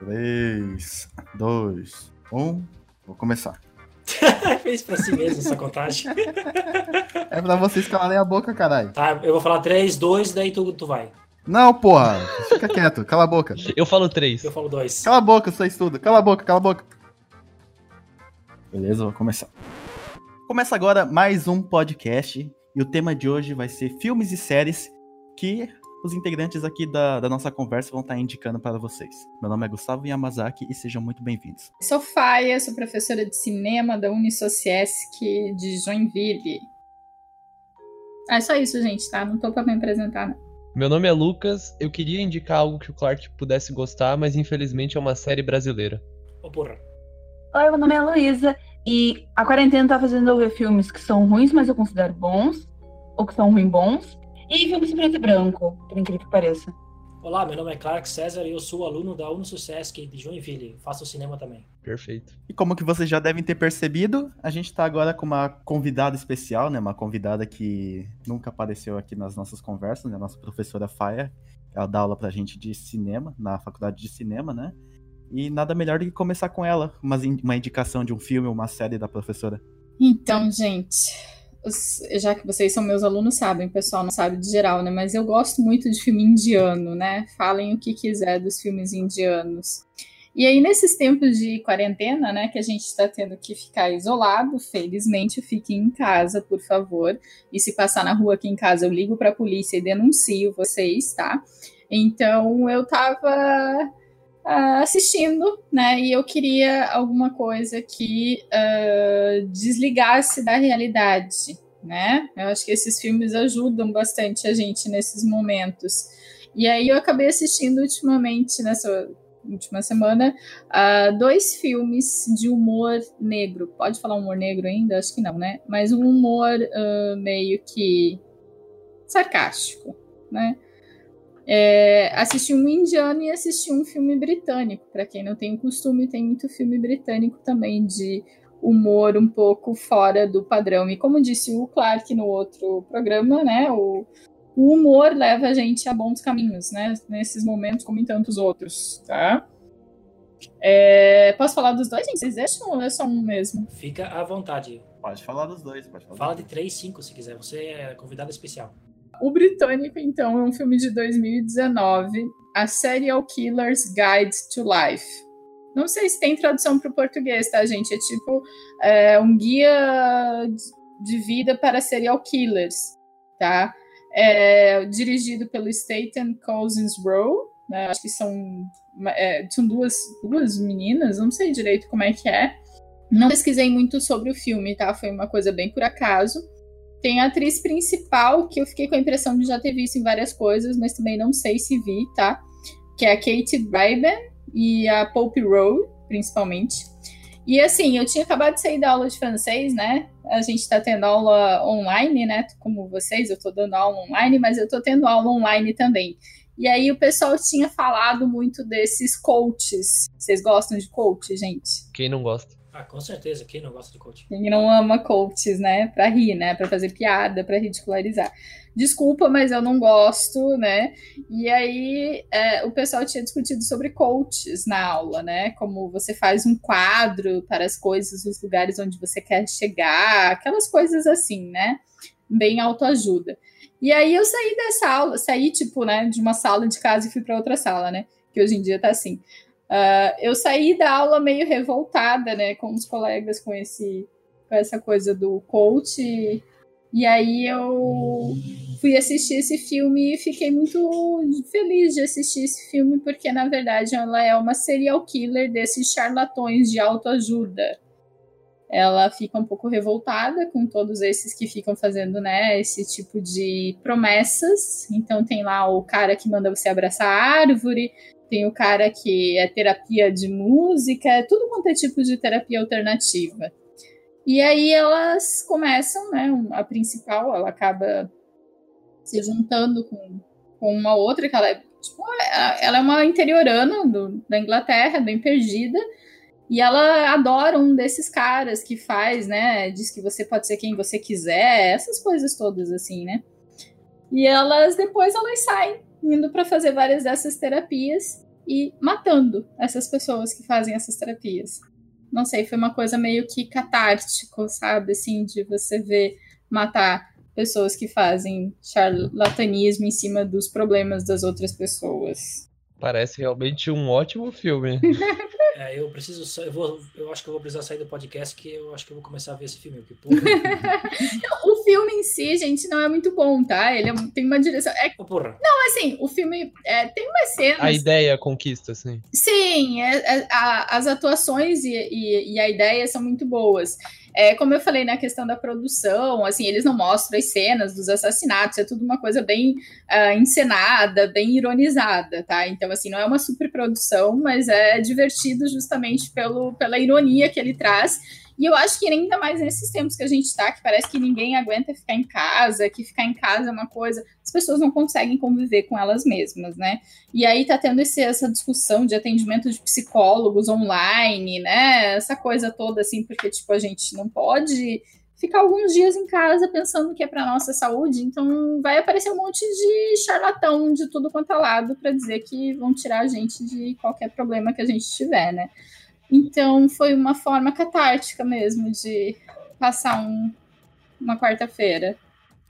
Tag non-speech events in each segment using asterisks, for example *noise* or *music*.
3, 2, 1. Vou começar. *laughs* Fez pra si mesmo essa contagem. *laughs* É pra vocês calarem a boca, caralho. Tá, eu vou falar 3, 2, daí tu, tu vai. Não, porra. Fica quieto. Cala a boca. Eu falo três. Eu falo 2. Cala a boca, isso tudo. Cala a boca, cala a boca. Beleza, vou começar. Começa agora mais um podcast. E o tema de hoje vai ser filmes e séries que os integrantes aqui da, da nossa conversa vão estar indicando para vocês. Meu nome é Gustavo Yamazaki e sejam muito bem-vindos. Sou Faia, sou professora de cinema da Unisociesc de Joinville. É só isso, gente, tá? Não tô pra me apresentar, não. Meu nome é Lucas, eu queria indicar algo que o Clark pudesse gostar, mas infelizmente é uma série brasileira. Ô, oh, porra. Oi, meu nome é Luísa e a quarentena tá fazendo eu ver filmes que são ruins, mas eu considero bons, ou que são ruins bons, e filmes preto e branco, por incrível que pareça. Olá, meu nome é Clark César e eu sou aluno da Unisucesc de Joinville. Faço cinema também. Perfeito. E como que vocês já devem ter percebido, a gente está agora com uma convidada especial, né? Uma convidada que nunca apareceu aqui nas nossas conversas, né? A nossa professora Faia. Ela dá aula pra gente de cinema, na faculdade de cinema, né? E nada melhor do que começar com ela, uma, uma indicação de um filme, uma série da professora. Então, gente, já que vocês são meus alunos, sabem, o pessoal não sabe de geral, né? Mas eu gosto muito de filme indiano, né? Falem o que quiser dos filmes indianos. E aí, nesses tempos de quarentena, né, que a gente está tendo que ficar isolado, felizmente fiquem em casa, por favor. E se passar na rua aqui em casa, eu ligo para a polícia e denuncio vocês, tá? Então, eu tava uh, assistindo, né? E eu queria alguma coisa que uh, desligasse da realidade, né? Eu acho que esses filmes ajudam bastante a gente nesses momentos. E aí eu acabei assistindo ultimamente, nessa última semana, uh, dois filmes de humor negro. Pode falar humor negro ainda? Acho que não, né? Mas um humor uh, meio que sarcástico, né? É, assisti um indiano e assisti um filme britânico. Para quem não tem o costume, tem muito filme britânico também de humor um pouco fora do padrão. E como disse o Clark no outro programa, né, o, o humor leva a gente a bons caminhos, né, nesses momentos como em tantos outros, tá? É, posso falar dos dois, gente? Vocês deixam ou é só um mesmo? Fica à vontade. Pode falar dos dois, pode falar. Fala de três, cinco, se quiser. Você é convidado especial. O Britânico, então, é um filme de 2019, A Serial Killer's Guide to Life. Não sei se tem tradução para o português, tá, gente? É tipo é, um guia de vida para serial killers, tá? É, dirigido pelo Staten Cousins Rowe, né? Acho que são, é, são duas, duas meninas, não sei direito como é que é. Não pesquisei muito sobre o filme, tá? Foi uma coisa bem por acaso. Tem a atriz principal, que eu fiquei com a impressão de já ter visto em várias coisas, mas também não sei se vi, tá? Que é a Kate Brabham e a Pope Rowe, principalmente. E assim, eu tinha acabado de sair da aula de francês, né? A gente tá tendo aula online, né? Como vocês, eu tô dando aula online, mas eu tô tendo aula online também. E aí o pessoal tinha falado muito desses coaches. Vocês gostam de coach, gente? Quem não gosta? Ah, com certeza. Quem não gosta de coach? Quem não ama coaches, né? Pra rir, né? Pra fazer piada, pra ridicularizar. Desculpa, mas eu não gosto, né? E aí é, o pessoal tinha discutido sobre coaches na aula, né? Como você faz um quadro para as coisas, os lugares onde você quer chegar, aquelas coisas assim, né? Bem autoajuda. E aí eu saí dessa aula, saí, tipo, né, de uma sala de casa e fui para outra sala, né? Que hoje em dia tá assim. Uh, eu saí da aula meio revoltada, né, com os colegas com esse com essa coisa do coach e, e aí eu fui assistir esse filme e fiquei muito feliz de assistir esse filme porque na verdade ela é uma serial killer desses charlatões de autoajuda. Ela fica um pouco revoltada com todos esses que ficam fazendo, né, esse tipo de promessas. Então tem lá o cara que manda você abraçar a árvore, tem o cara que é terapia de música, é tudo quanto é tipo de terapia alternativa. E aí elas começam, né? A principal, ela acaba se juntando com, com uma outra, que ela é, tipo, ela é uma interiorana do, da Inglaterra, bem perdida. E ela adora um desses caras que faz, né? Diz que você pode ser quem você quiser, essas coisas todas, assim, né? E elas, depois, elas saem indo para fazer várias dessas terapias. e matando essas pessoas que fazem essas terapias. Não sei, foi uma coisa meio que catártico, sabe? Assim, de você ver matar pessoas que fazem charlatanismo em cima dos problemas das outras pessoas. Parece realmente um ótimo filme. *laughs* É, eu preciso. Eu, vou, eu acho que eu vou precisar sair do podcast, que eu acho que eu vou começar a ver esse filme. Porque, pô, *laughs* o filme em si, gente, não é muito bom, tá? Ele é- tem uma direção. É Ô, porra. assim, o filme é, tem umas cenas. A ideia conquista, assim. Sim, é- é- a- as atuações e, e- e a ideia são muito boas. É, como eu falei na questão da produção, assim, eles não mostram as cenas dos assassinatos, é tudo uma coisa bem ah, encenada, bem ironizada, tá? Então, assim, não é uma superprodução, mas é divertido justamente pelo, pela ironia que ele traz. E eu acho que ainda mais nesses tempos que a gente tá, que parece que ninguém aguenta ficar em casa, que ficar em casa é uma coisa, as pessoas não conseguem conviver com elas mesmas, né? E aí tá tendo esse- essa discussão de atendimento de psicólogos online, né? Essa coisa toda, assim, porque, tipo, a gente não pode ficar alguns dias em casa pensando que é para nossa saúde, então vai aparecer um monte de charlatão de tudo quanto é lado para dizer que vão tirar a gente de qualquer problema que a gente tiver, né? Então foi uma forma catártica mesmo de passar um- uma quarta-feira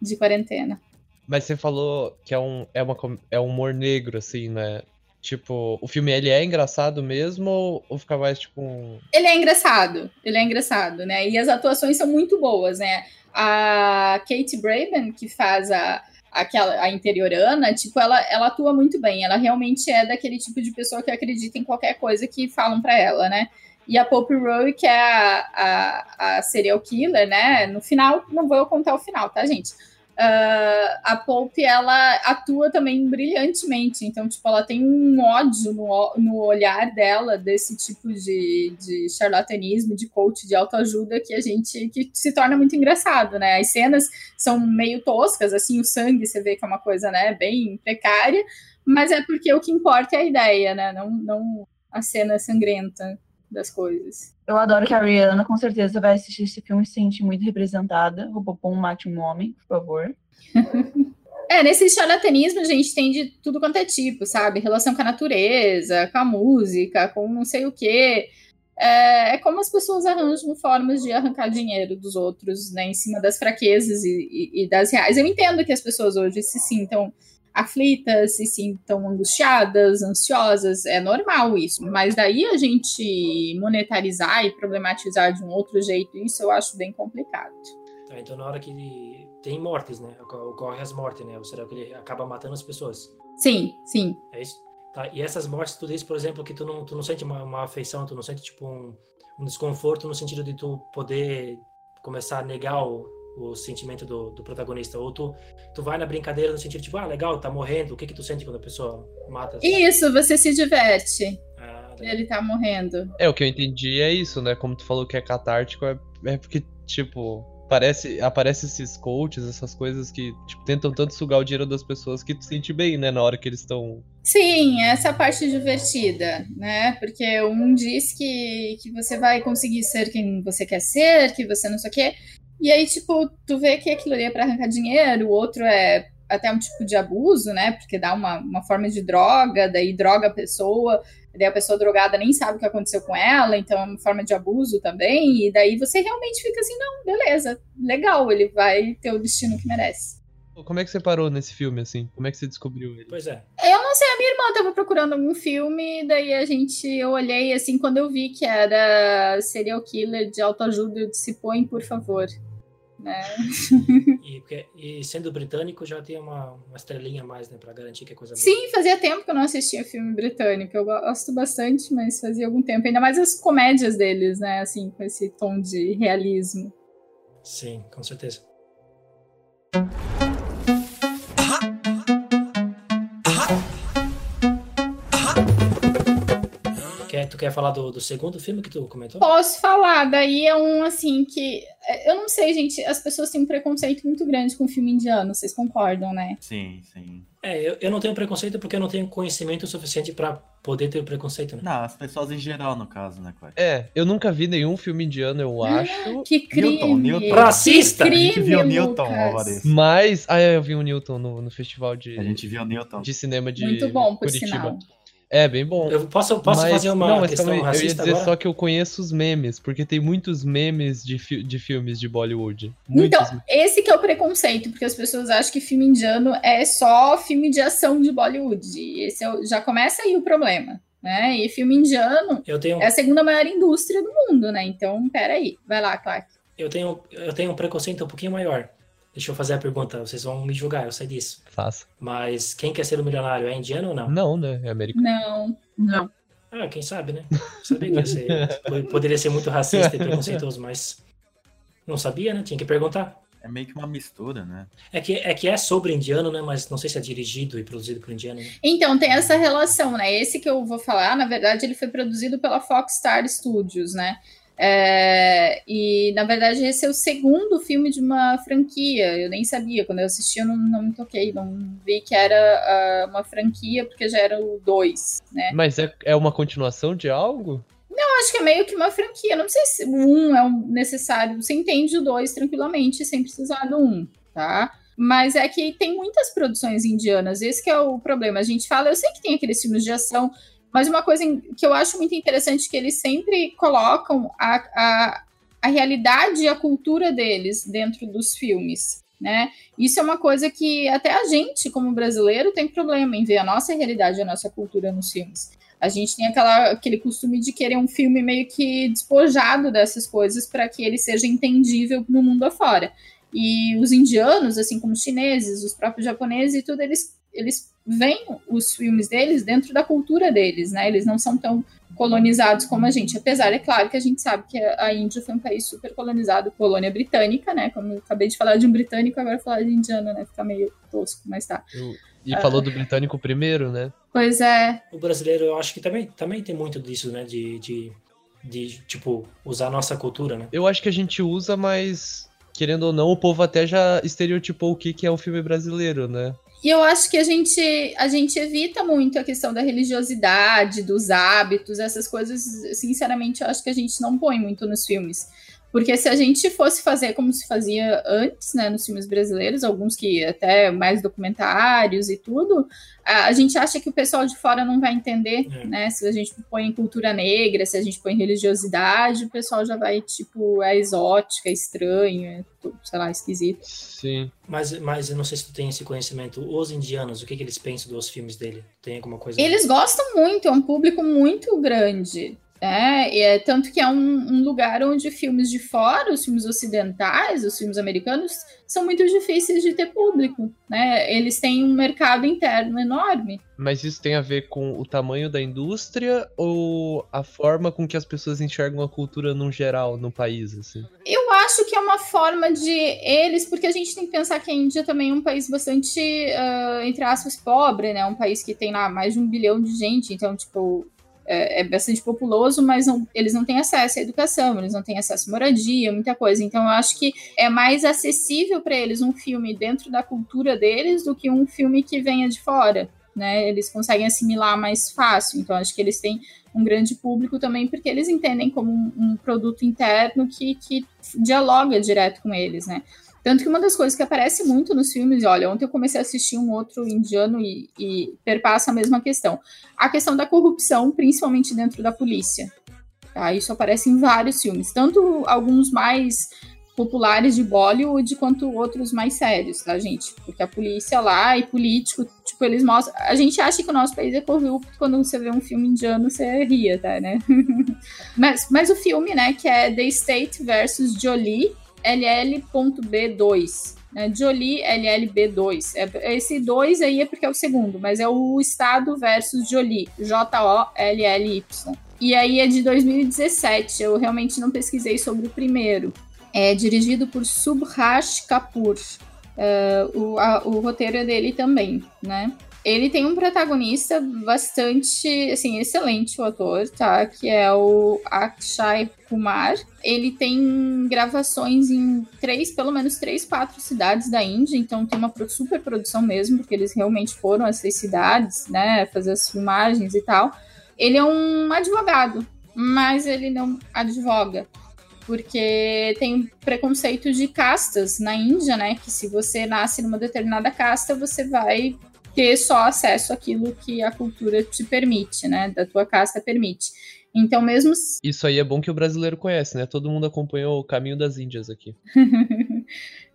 de quarentena. Mas você falou que é um, é uma, é um humor negro, assim, né? Tipo, o filme ele é engraçado mesmo ou, ou fica mais tipo um. Ele é engraçado, ele é engraçado, né? E as atuações são muito boas, né? A Kate Braben, que faz a, aquela, a interiorana, tipo, ela, ela atua muito bem. Ela realmente é daquele tipo de pessoa que acredita em qualquer coisa que falam pra ela, né? E a Pope Roy, que é a, a, a serial killer, né? No final, não vou contar o final, tá, gente? Ah, a Pope, ela atua também brilhantemente. Então, tipo, ela tem um ódio no, no olhar dela desse tipo de, de charlatanismo, de coach, de autoajuda que a gente que se torna muito engraçado, né? As cenas são meio toscas, assim, o sangue você vê que é uma coisa, né, bem precária, mas é porque o que importa é a ideia, né? Não, não a cena sangrenta das coisas. Eu adoro que a Rihanna com certeza vai assistir esse filme e se sentir muito representada. Robopom mate um homem, por favor. *laughs* É, nesse charlatanismo a gente tem de tudo quanto é tipo, sabe? Relação com a natureza, com a música, com não sei o quê. É, é como as pessoas arranjam formas de arrancar dinheiro dos outros, né? Em cima das fraquezas e, e- e das reais. Eu entendo que as pessoas hoje se sintam aflitas, se sintam angustiadas, ansiosas, é normal isso. Mas daí a gente monetarizar e problematizar de um outro jeito, isso eu acho bem complicado. Tá, então na hora que tem mortes, né? Ocor- Ocorre as mortes, né? O serial killer acaba matando as pessoas. Sim, sim. É isso? Tá, e essas mortes, tu diz, por exemplo, que tu não, tu não sente uma, uma afeição, tu não sente, tipo, um, um desconforto no sentido de tu poder começar a negar o, o sentimento do, do protagonista. Ou tu, tu vai na brincadeira no sentido, tipo, ah, legal, tá morrendo. O que que tu sente quando a pessoa mata? Isso, você se diverte. Ah. Ele tá morrendo. É, o que eu entendi é isso, né? Como tu falou que é catártico, é, é porque, tipo, parece, aparece esses coaches, essas coisas que, tipo, tentam tanto sugar o dinheiro das pessoas que tu sente bem, né? Na hora que eles estão. Sim, essa é parte divertida, né? Porque um diz que, que você vai conseguir ser quem você quer ser, que você não sei o quê. E aí, tipo, tu vê que aquilo ali é pra arrancar dinheiro, o outro é até um tipo de abuso, né? Porque dá uma, uma forma de droga, daí droga a pessoa, daí a pessoa drogada nem sabe o que aconteceu com ela, então é uma forma de abuso também, e daí você realmente fica assim, não, beleza, legal, ele vai ter o destino que merece. Como é que você parou nesse filme, assim? Como é que você descobriu ele? Pois é. Eu não sei, a minha irmã tava procurando algum filme, daí a gente, eu olhei assim, quando eu vi que era serial killer de autoajuda, eu disse, põe, por favor. Né? E, e sendo britânico já tem uma, uma estrelinha a mais, né? Pra garantir que é coisa boa. Sim, fazia tempo que eu não assistia filme britânico, eu gosto bastante, mas fazia algum tempo, ainda mais as comédias deles, né, assim, com esse tom de realismo. Sim, com certeza. Quer, tu quer falar do, do segundo filme que tu comentou? Posso falar, daí é um assim que. Eu não sei, gente, as pessoas têm um preconceito muito grande com filme indiano, vocês concordam, né? Sim, sim. É, eu, eu não tenho preconceito porque eu não tenho conhecimento suficiente pra poder ter preconceito, né? Não, as pessoas em geral, no caso, né, Cláudio? É, eu nunca vi nenhum filme indiano, eu acho. Que crime! Newton, Newton. Racista! Que A gente crime, viu o Newton vez. Mas. Ah, é, eu vi o Newton no, no festival de, A gente viu o Newton. de cinema de Muito bom, por Curitiba. sinal. É, bem bom. Eu posso, posso Mas- fazer uma não, mas questão calma aí, eu ia racista dizer agora? só que eu conheço os memes, porque tem muitos memes de, fi- de filmes de Bollywood. Muitos. Então, esse que é o preconceito, porque as pessoas acham que filme indiano é só filme de ação de Bollywood. E esse é o- já começa aí o problema, né? E filme indiano Eu tenho, é a segunda maior indústria do mundo, né? Então, peraí. Vai lá, Clark. eu tenho, eu tenho um preconceito um pouquinho maior. Deixa eu fazer a pergunta, vocês vão me julgar, eu sei disso. Faça. Mas quem quer ser o milionário é indiano ou não? Não, né? É americano. Não. Não. Ah, quem sabe, né? Sabia que ia ser, poderia ser muito racista e preconceituoso, mas não sabia, né? Tinha que perguntar. É meio que uma mistura, né? É que, é que é sobre indiano, né? Mas não sei se é dirigido e produzido por indiano. Né? Então, tem essa relação, né? Esse que eu vou falar, na verdade, ele foi produzido pela Foxstar Studios, né? É, e, na verdade, esse é o segundo filme de uma franquia. Eu nem sabia. Quando eu assisti, eu não, não me toquei. Não vi que era ah, uma franquia, porque já era o dois, né? Mas é, é uma continuação de algo? Eu acho que é meio que uma franquia. Não sei se o um é um necessário. Você entende o dois tranquilamente, sem precisar do um, tá? Mas é que tem muitas produções indianas. Esse que é o problema. A gente fala, eu sei que tem aqueles filmes de ação, mas uma coisa que eu acho muito interessante é que eles sempre colocam a, a, a realidade e a cultura deles dentro dos filmes. Né? Isso é uma coisa que até a gente, como brasileiro, tem problema em ver a nossa realidade a nossa cultura nos filmes. A gente tem aquela, aquele costume de querer um filme meio que despojado dessas coisas para que ele seja entendível no mundo afora. E os indianos, assim como os chineses, os próprios japoneses e tudo, eles, eles veem os filmes deles dentro da cultura deles, né? Eles não são tão colonizados como a gente. Apesar, é claro, que a gente sabe que a Índia foi um país super colonizado, colônia britânica, né? Como eu acabei de falar de um britânico, agora falar de indiano, né? Fica meio tosco, mas tá. E falou do britânico primeiro, né? Pois é, O brasileiro, eu acho que também, também tem muito disso, né? De, de, de, tipo, usar a nossa cultura, né? Eu acho que a gente usa, mas querendo ou não, o povo até já estereotipou o que, que é um filme brasileiro, né? E eu acho que a gente, a gente evita muito a questão da religiosidade, dos hábitos, essas coisas, sinceramente, eu acho que a gente não põe muito nos filmes. Porque se a gente fosse fazer como se fazia antes, né, nos filmes brasileiros, alguns que até mais documentários e tudo, a, a gente acha que o pessoal de fora não vai entender, É. né? Se a gente põe cultura negra, se a gente põe religiosidade, o pessoal já vai, tipo, é exótico, é estranho, é, tudo, sei lá, esquisito. Sim. Mas, mas eu não sei se tu tem esse conhecimento. Os indianos, o que, que eles pensam dos filmes dele? Tem alguma coisa? Eles gostam muito, é um público muito grande. Né? E é, tanto que é um, um lugar onde filmes de fora, os filmes ocidentais, os filmes americanos, são muito difíceis de ter público. Né? Eles têm um mercado interno enorme. Mas isso tem a ver com o tamanho da indústria ou a forma com que as pessoas enxergam a cultura no geral no país, assim? Eu acho que é uma forma de eles, porque a gente tem que pensar que a Índia também é um país bastante, ah, entre aspas, pobre, né? Um país que tem lá mais de um bilhão de gente, então, tipo, é, é bastante populoso, mas não- eles não têm acesso à educação, eles não têm acesso à moradia, muita coisa. Então, eu acho que é mais acessível para eles um filme dentro da cultura deles do que um filme que venha de fora. Né, eles conseguem assimilar mais fácil, então acho que eles têm um grande público também, porque eles entendem como um, um produto interno que, que dialoga direto com eles, né? Tanto que uma das coisas que aparece muito nos filmes, olha, ontem eu comecei a assistir um outro indiano e, e perpassa a mesma questão. A questão da corrupção, principalmente dentro da polícia. Tá? Isso aparece em vários filmes, tanto alguns mais populares de Bollywood quanto outros mais sérios, tá, gente? Porque a polícia lá e político, tipo, eles mostram. A gente acha que o nosso país é corrupto quando você vê um filme indiano, você ria, tá, né? *laughs* mas, mas o filme, né, que é The State versus Jolie, LL.B2. Né? Jolie LLB2. É, esse 2 aí é porque é o segundo, mas é o Estado versus Jolie, J-O-L-L-Y. E aí é de 2017, eu realmente não pesquisei sobre o primeiro. É dirigido por Subhash Kapoor. É, o, a- o roteiro é dele também, né? Ele tem um protagonista bastante, assim, excelente, o ator, tá? Que é o Akshay Kumar. Ele tem gravações em três, pelo menos três, quatro cidades da Índia, então tem uma super produção mesmo, porque eles realmente foram a essas cidades, né? Fazer as filmagens e tal. Ele é um advogado, mas ele não advoga porque tem preconceito de castas na Índia, né? Que se você nasce numa determinada casta, você vai ter só acesso àquilo que a cultura te permite, né? Da tua casta permite. Então, mesmo. *laughs* Isso aí é bom que o brasileiro conhece, né? Todo mundo acompanhou o caminho das Índias aqui. *laughs*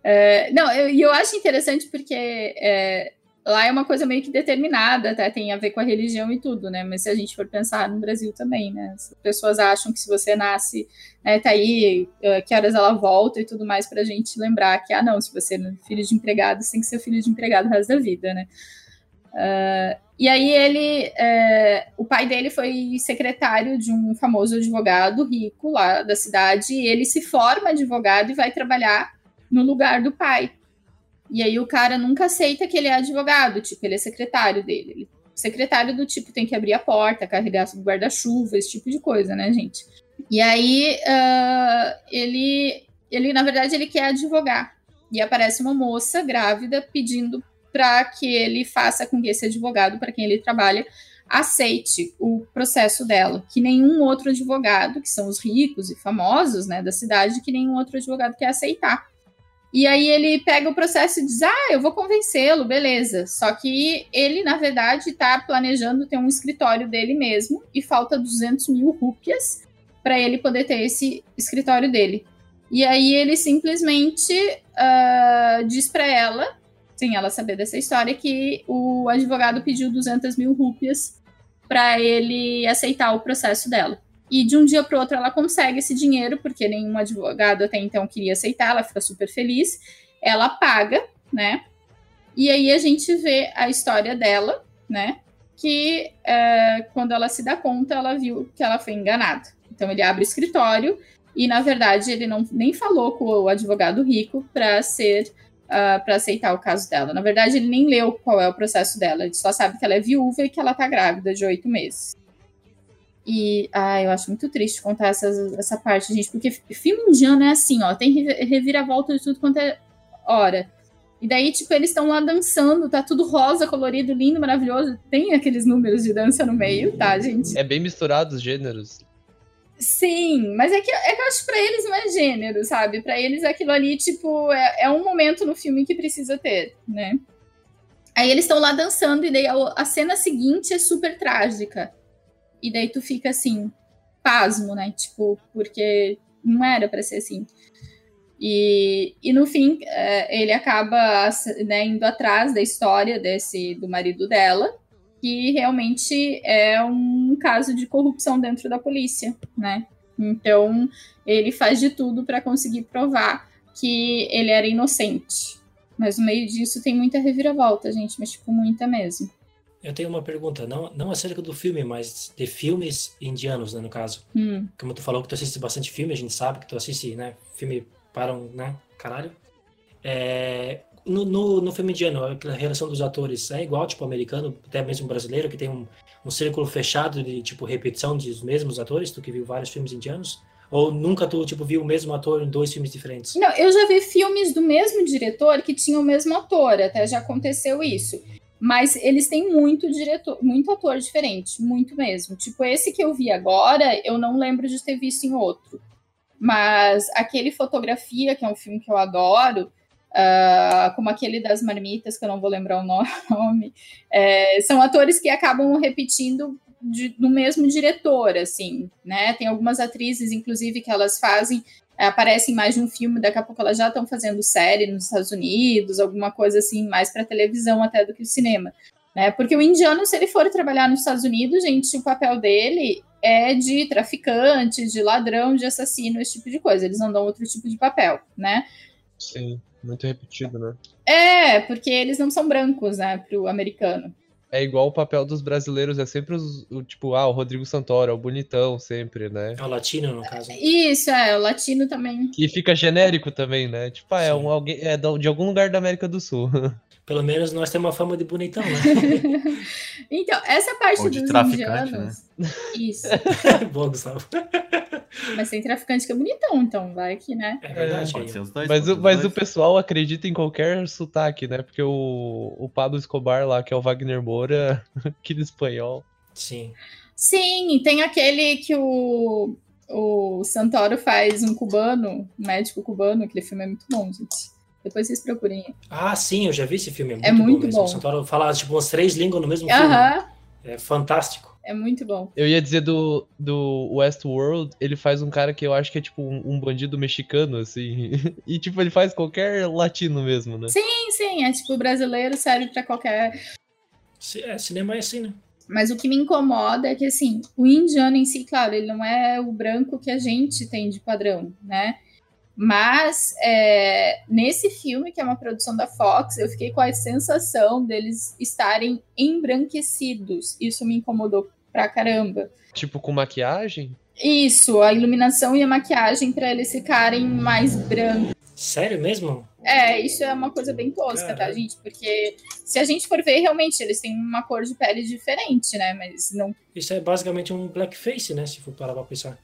é, não, e eu, eu, acho interessante porque é, lá é uma coisa meio que determinada, até tem a ver com a religião e tudo, né? Mas se a gente for pensar no Brasil também, né? As pessoas acham que se você nasce, né, tá aí, uh, que horas ela volta e tudo mais, pra gente lembrar que, ah, não, se você é filho de empregado, você tem que ser filho de empregado o resto da vida, né? Uh, e aí ele, é, o pai dele foi secretário de um famoso advogado rico lá da cidade, e ele se forma advogado e vai trabalhar no lugar do pai. E aí o cara nunca aceita que ele é advogado, tipo, ele é secretário dele. Ele, secretário do tipo tem que abrir a porta, carregar guarda-chuva, esse tipo de coisa, né, gente? E aí uh, ele, ele, na verdade, ele quer advogar. E aparece uma moça grávida pedindo para que ele faça com que esse advogado, para quem ele trabalha, aceite o processo dela, que nenhum outro advogado, que são os ricos e famosos, né, da cidade, que nenhum outro advogado quer aceitar. E aí ele pega o processo e diz: Ah, eu vou convencê-lo, beleza. Só que ele, na verdade, está planejando ter um escritório dele mesmo e falta 200 mil rúpias para ele poder ter esse escritório dele. E aí ele simplesmente uh, diz para ela, sem ela saber dessa história, que o advogado pediu 200 mil rúpias para ele aceitar o processo dela. E de um dia para outro ela consegue esse dinheiro, porque nenhum advogado até então queria aceitar, ela fica super feliz. Ela paga, né? E aí a gente vê a história dela, né? Que é, quando ela se dá conta, ela viu que ela foi enganada. Então ele abre o escritório e, na verdade, ele não nem falou com o advogado rico para ser. Uh, para aceitar o caso dela. Na verdade, ele nem leu qual é o processo dela, ele só sabe que ela é viúva e que ela tá grávida de oito meses. E, ah, eu acho muito triste contar essa, essa parte, gente, porque filme indiano é assim, ó, tem reviravolta de tudo quanto é hora. E daí, tipo, eles estão lá dançando, tá tudo rosa, colorido, lindo, maravilhoso. Tem aqueles números de dança no meio, tá, gente? É bem misturado os gêneros. Sim, mas é que, é que eu acho que pra eles não é gênero, sabe? Pra eles aquilo ali, tipo, é, é um momento no filme que precisa ter, né? Aí eles estão lá dançando, e daí a, a cena seguinte é super trágica e daí tu fica assim, pasmo, né? Tipo, porque não era para ser assim. E, e no fim, é, ele acaba né, indo atrás da história desse do marido dela, que realmente é um caso de corrupção dentro da polícia, né? Então, ele faz de tudo para conseguir provar que ele era inocente. Mas no meio disso tem muita reviravolta, gente, mas tipo, muita mesmo. Eu tenho uma pergunta, não, não acerca do filme, mas de filmes indianos, né, no caso. Hum. Como tu falou que tu assiste bastante filme, a gente sabe que tu assiste, né, filme para um, né, caralho. É, no, no, no, filme indiano, a relação dos atores é igual, tipo, americano, até mesmo brasileiro, que tem um, um círculo fechado de, tipo, repetição dos mesmos atores, tu que viu vários filmes indianos? Ou nunca tu, tipo, viu o mesmo ator em dois filmes diferentes? Não, eu já vi filmes do mesmo diretor que tinham o mesmo ator, até já aconteceu isso. Mas eles têm muito diretor, muito ator diferente, muito mesmo. Tipo, esse que eu vi agora, eu não lembro de ter visto em outro. Mas aquele Fotografia, que é um filme que eu adoro, uh, como aquele das Marmitas, que eu não vou lembrar o *laughs* nome, é, são atores que acabam repetindo de, no mesmo diretor, assim, né? Tem algumas atrizes, inclusive, que elas fazem aparecem mais de um filme, daqui a pouco elas já estão fazendo série nos Estados Unidos, alguma coisa assim, mais para televisão até do que o cinema. Né? Porque o indiano, se ele for trabalhar nos Estados Unidos, gente, o papel dele é de traficante, de ladrão, de assassino, esse tipo de coisa. Eles não dão outro tipo de papel, né? Sim, muito repetido, né? É, porque eles não são brancos, né, pro americano é igual o papel dos brasileiros, é sempre os, o tipo, ah, o Rodrigo Santoro, é o bonitão sempre, né? É o latino, no caso. Isso, é, o latino também. E fica genérico também, né? Tipo, ah, é, um, alguém, é de algum lugar da América do Sul. *laughs* Pelo menos nós temos uma fama de bonitão, né? *laughs* então, essa parte Ou de dos traficante, indianos... né? Isso. *laughs* Boa, Gustavo. *laughs* Mas tem traficante que é bonitão, então vai que, né? É verdade. Pode ser os dois. Mas, pode o, mas dois. o pessoal acredita em qualquer sotaque, né? Porque o, o Pablo Escobar lá, que é o Wagner Moura, aquele espanhol. Sim. Sim, tem aquele que o, o Santoro faz um cubano, um médico cubano, aquele filme é muito bom, gente. Depois vocês procurem. Ah, sim, eu já vi esse filme. É É muito, bom muito mesmo. bom. O Santoro fala, tipo, umas três línguas no mesmo filme. Aham, É fantástico. é muito bom. Eu ia dizer do, do Westworld, ele faz um cara que eu acho que é tipo um, um bandido mexicano, assim. *laughs* E tipo, ele faz qualquer latino mesmo, né? Sim, sim, é tipo brasileiro, serve pra qualquer. É, cinema é assim, né? Mas o que me incomoda é que, assim, o indiano em si, claro, ele não é o branco que a gente tem de padrão, né? Mas é, nesse filme, que é uma produção da Fox, eu fiquei com a sensação deles estarem embranquecidos. Isso me incomodou pra caramba. Tipo, com maquiagem. Isso, a iluminação e a maquiagem pra eles ficarem mais brancos. Sério mesmo? É, isso é uma coisa bem tosca, tá, gente? Porque se a gente for ver, realmente, eles têm uma cor de pele diferente, né? Mas não Isso é basicamente um blackface, né? Se for parar pra pensar.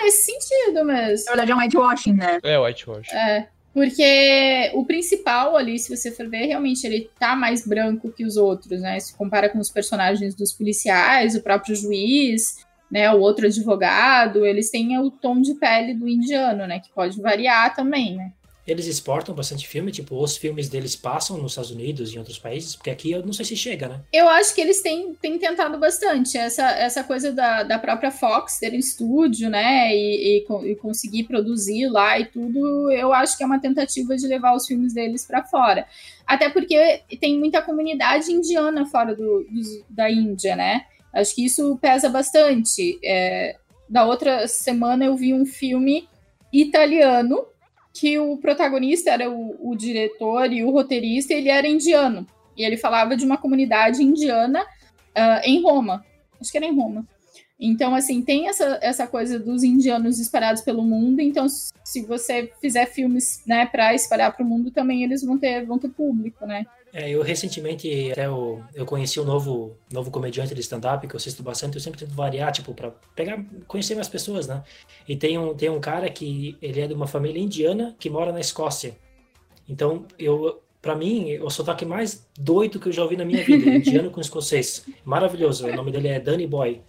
É nesse sentido mesmo. Na verdade é um whitewashing, né? É, whitewash. É, porque o principal ali, se você for ver, realmente ele tá mais branco que os outros, né? Se compara com os personagens dos policiais, o próprio juiz, né? O outro advogado, eles têm o tom de pele do indiano, né? Que pode variar também, né? Eles exportam bastante filme, tipo, os filmes deles passam nos Estados Unidos e em outros países, porque aqui eu não sei se chega, né? Eu acho que eles têm, têm tentado bastante. Essa, essa coisa da, da própria Fox ter um estúdio, né? E, e, e conseguir produzir lá e tudo, eu acho que é uma tentativa de levar os filmes deles para fora. Até porque tem muita comunidade indiana fora do, dos- da Índia, né? Acho que isso pesa bastante. É, da outra semana eu vi um filme italiano que o protagonista era o, o diretor e o roteirista, ele era indiano. E ele falava de uma comunidade indiana ah, em Roma. Acho que era em Roma. Então, assim, tem essa, essa coisa dos indianos espalhados pelo mundo. Então, se você fizer filmes, né, para espalhar para o mundo, também eles vão ter, vão ter público, né? É, eu recentemente até eu, eu conheci um novo, novo comediante de stand-up que eu assisto bastante, eu sempre tento variar, tipo, pra pegar, conhecer mais pessoas, né? E tem um, tem um cara que ele é de uma família indiana que mora na Escócia. Então, eu, pra mim, é o sotaque mais doido que eu já ouvi na minha vida, indiano com escocês. Maravilhoso, o nome dele é Danny Boy.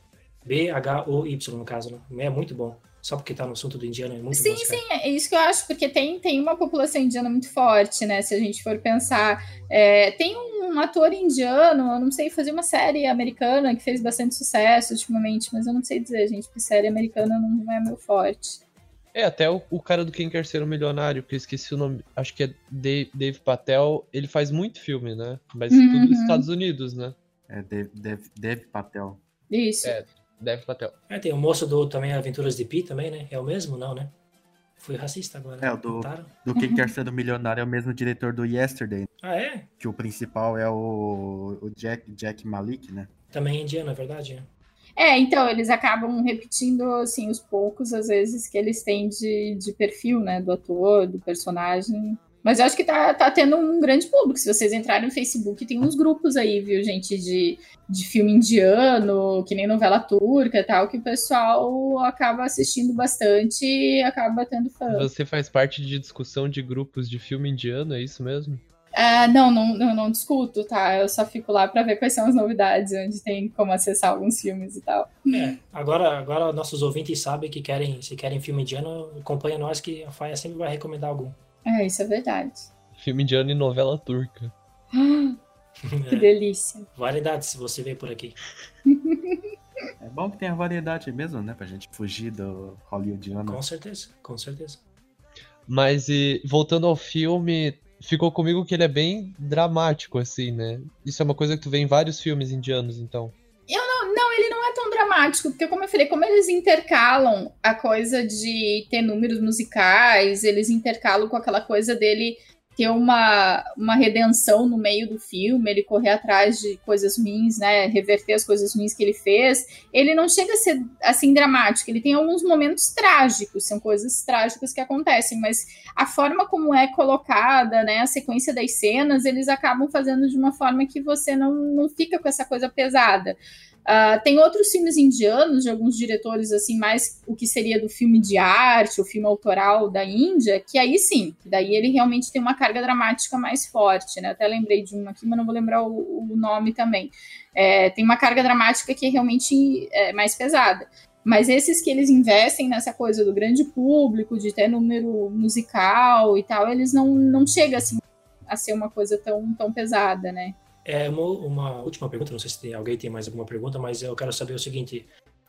B-H-O-Y, no caso, né? É muito bom. Só porque tá no assunto do indiano, é muito Sim, sim, é isso que eu acho, porque tem, tem uma população indiana muito forte, né? Se a gente for pensar. É, tem um ator indiano, eu não sei, fazer uma série americana que fez bastante sucesso ultimamente, mas eu não sei dizer, gente, porque série americana não é meu forte. É, até o, o cara do Quem Quer Ser um Milionário, que eu esqueci o nome, acho que é Dave, Dave Patel, ele faz muito filme, né? Mas Uhum. tudo nos Estados Unidos, né? É Dev, Dev, Dev Patel. Isso. É. Dave Patel. É, tem o moço do também Aventuras de Pi também, né? É o mesmo? Não, né? Fui racista agora. É, o do-? Do Quem Quer Ser o Milionário é o mesmo diretor do Yesterday, Ah, é? que o principal é o, o Jack, Jack Malik, né? Também é indiano, é verdade. né? É, então, eles acabam repetindo, assim, os poucos, às vezes, que eles têm de, de perfil, né? Do ator, do personagem. Mas eu acho que tá, tá tendo um grande público. Se vocês entrarem no Facebook, tem uns grupos aí, viu, gente, de, de filme indiano, que nem novela turca e tal, que o pessoal acaba assistindo bastante e acaba tendo fã. Você faz parte de discussão de grupos de filme indiano, é isso mesmo? Ah, não, não, não, não discuto, tá? Eu só fico lá pra ver quais são as novidades, onde tem como acessar alguns filmes e tal. É, agora, agora nossos ouvintes sabem que querem, se querem filme indiano, acompanha nós que a Faia sempre vai recomendar algum. É, isso é verdade. Filme indiano e novela turca. *gasps* Que delícia. Variedade, se você veio por aqui. É bom que tenha variedade mesmo, né? Pra gente fugir do hollywoodiano. Com certeza, com certeza. Mas e voltando ao filme, ficou comigo que ele é bem dramático, assim, né? Isso é uma coisa que tu vê em vários filmes indianos, então. Não, ele não é tão dramático, porque como eu falei, como eles intercalam a coisa de ter números musicais, eles intercalam com aquela coisa dele ter uma, uma redenção no meio do filme, ele correr atrás de coisas ruins, né, reverter as coisas ruins que ele fez, ele não chega a ser assim dramático, ele tem alguns momentos trágicos, são coisas trágicas que acontecem, mas a forma como é colocada, né, a sequência das cenas, eles acabam fazendo de uma forma que você não, não fica com essa coisa pesada. Uh, tem outros filmes indianos, de alguns diretores, assim, mais o que seria do filme de arte, o filme autoral da Índia, que aí sim, daí ele realmente tem uma carga dramática mais forte, né? Até lembrei de um aqui, mas não vou lembrar o, o nome também. É, tem uma carga dramática que é realmente é, mais pesada. Mas esses que eles investem nessa coisa do grande público, de ter número musical e tal, eles não, não chegam assim, a ser uma coisa tão, tão pesada, né? É uma, uma última pergunta, não sei se tem, alguém tem mais alguma pergunta, mas eu quero saber o seguinte: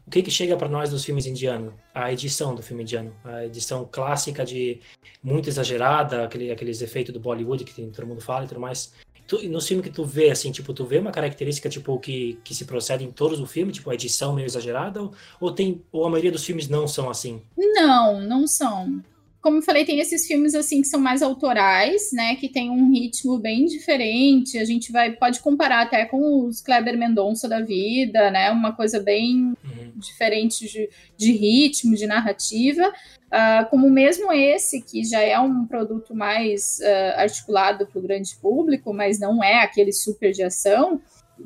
o que, que chega para nós dos filmes indianos? A edição do filme indiano, a edição clássica de muito exagerada, aquele, aqueles efeitos do Bollywood que tem, todo mundo fala e tudo mais. Tu, no filme que tu vê, assim, tipo, tu vê uma característica, tipo, que, que se procede em todos os filmes, tipo, a edição meio exagerada, ou, ou, tem, ou a maioria dos filmes não são assim? Não, não são como eu falei, tem esses filmes assim que são mais autorais, né? Que tem um ritmo bem diferente. A gente vai pode comparar até com os Kleber Mendonça da vida, né? Uma coisa bem uhum. diferente de, de, ritmo, de narrativa. Uh, como mesmo esse, que já é um produto mais uh, articulado para o grande público, mas não é aquele super de ação,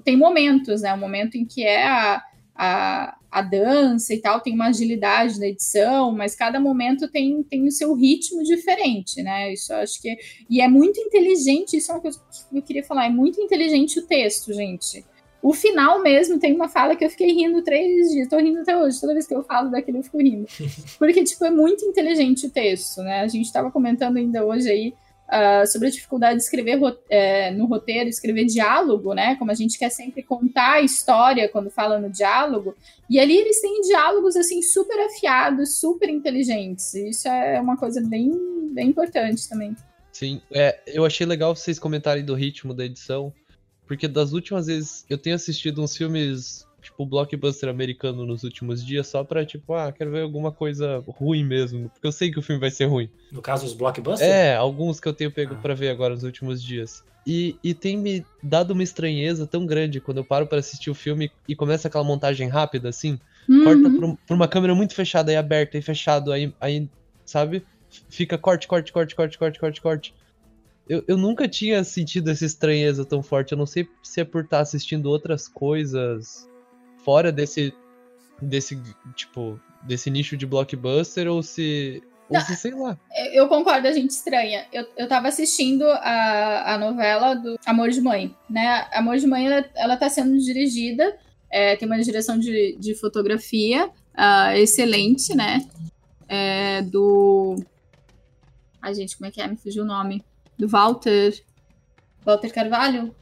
tem momentos, né? Um momento em que é a, a, a dança e tal, tem uma agilidade na edição, mas cada momento tem, tem o seu ritmo diferente, né? Isso eu acho que. E é muito inteligente, isso é uma coisa que eu queria falar, é muito inteligente o texto, gente. O final mesmo tem uma fala que eu fiquei rindo três dias, tô rindo até hoje, toda vez que eu falo daquilo eu fico rindo. *laughs* Porque, tipo, é muito inteligente o texto, né? A gente tava comentando ainda hoje aí uh, sobre a dificuldade de escrever é, no roteiro, escrever diálogo, né? Como a gente quer sempre contar a história quando fala no diálogo. E ali eles têm diálogos assim super afiados, super inteligentes. Isso é uma coisa bem, bem importante também. Sim, é, eu achei legal vocês comentarem do ritmo da edição, porque das últimas vezes eu tenho assistido uns filmes tipo, blockbuster americano nos últimos dias só pra, tipo, ah, quero ver alguma coisa ruim mesmo. Porque eu sei que o filme vai ser ruim. No caso, os blockbusters? É, alguns que eu tenho pego ah. pra ver agora nos últimos dias. E, e tem me dado uma estranheza tão grande quando eu paro para assistir o filme e começa aquela montagem rápida, assim. Uhum. Corta por, por, uma câmera muito fechada e aberta e fechado, aí, aí, sabe? Fica corte, corte, corte, corte, corte, corte, corte. Eu, eu nunca tinha sentido essa estranheza tão forte. Eu não sei se é por estar assistindo outras coisas fora desse desse tipo desse nicho de blockbuster ou se ou se sei lá. Eu concordo, a gente estranha. Eu, eu tava assistindo a, a novela do Amor de Mãe, né? Amor de Mãe, ela, ela tá sendo dirigida, é, tem uma direção de, de fotografia uh, excelente, né? É, do. A gente, como é que é? Me fugiu o nome. Do Walter. Walter Carvalho?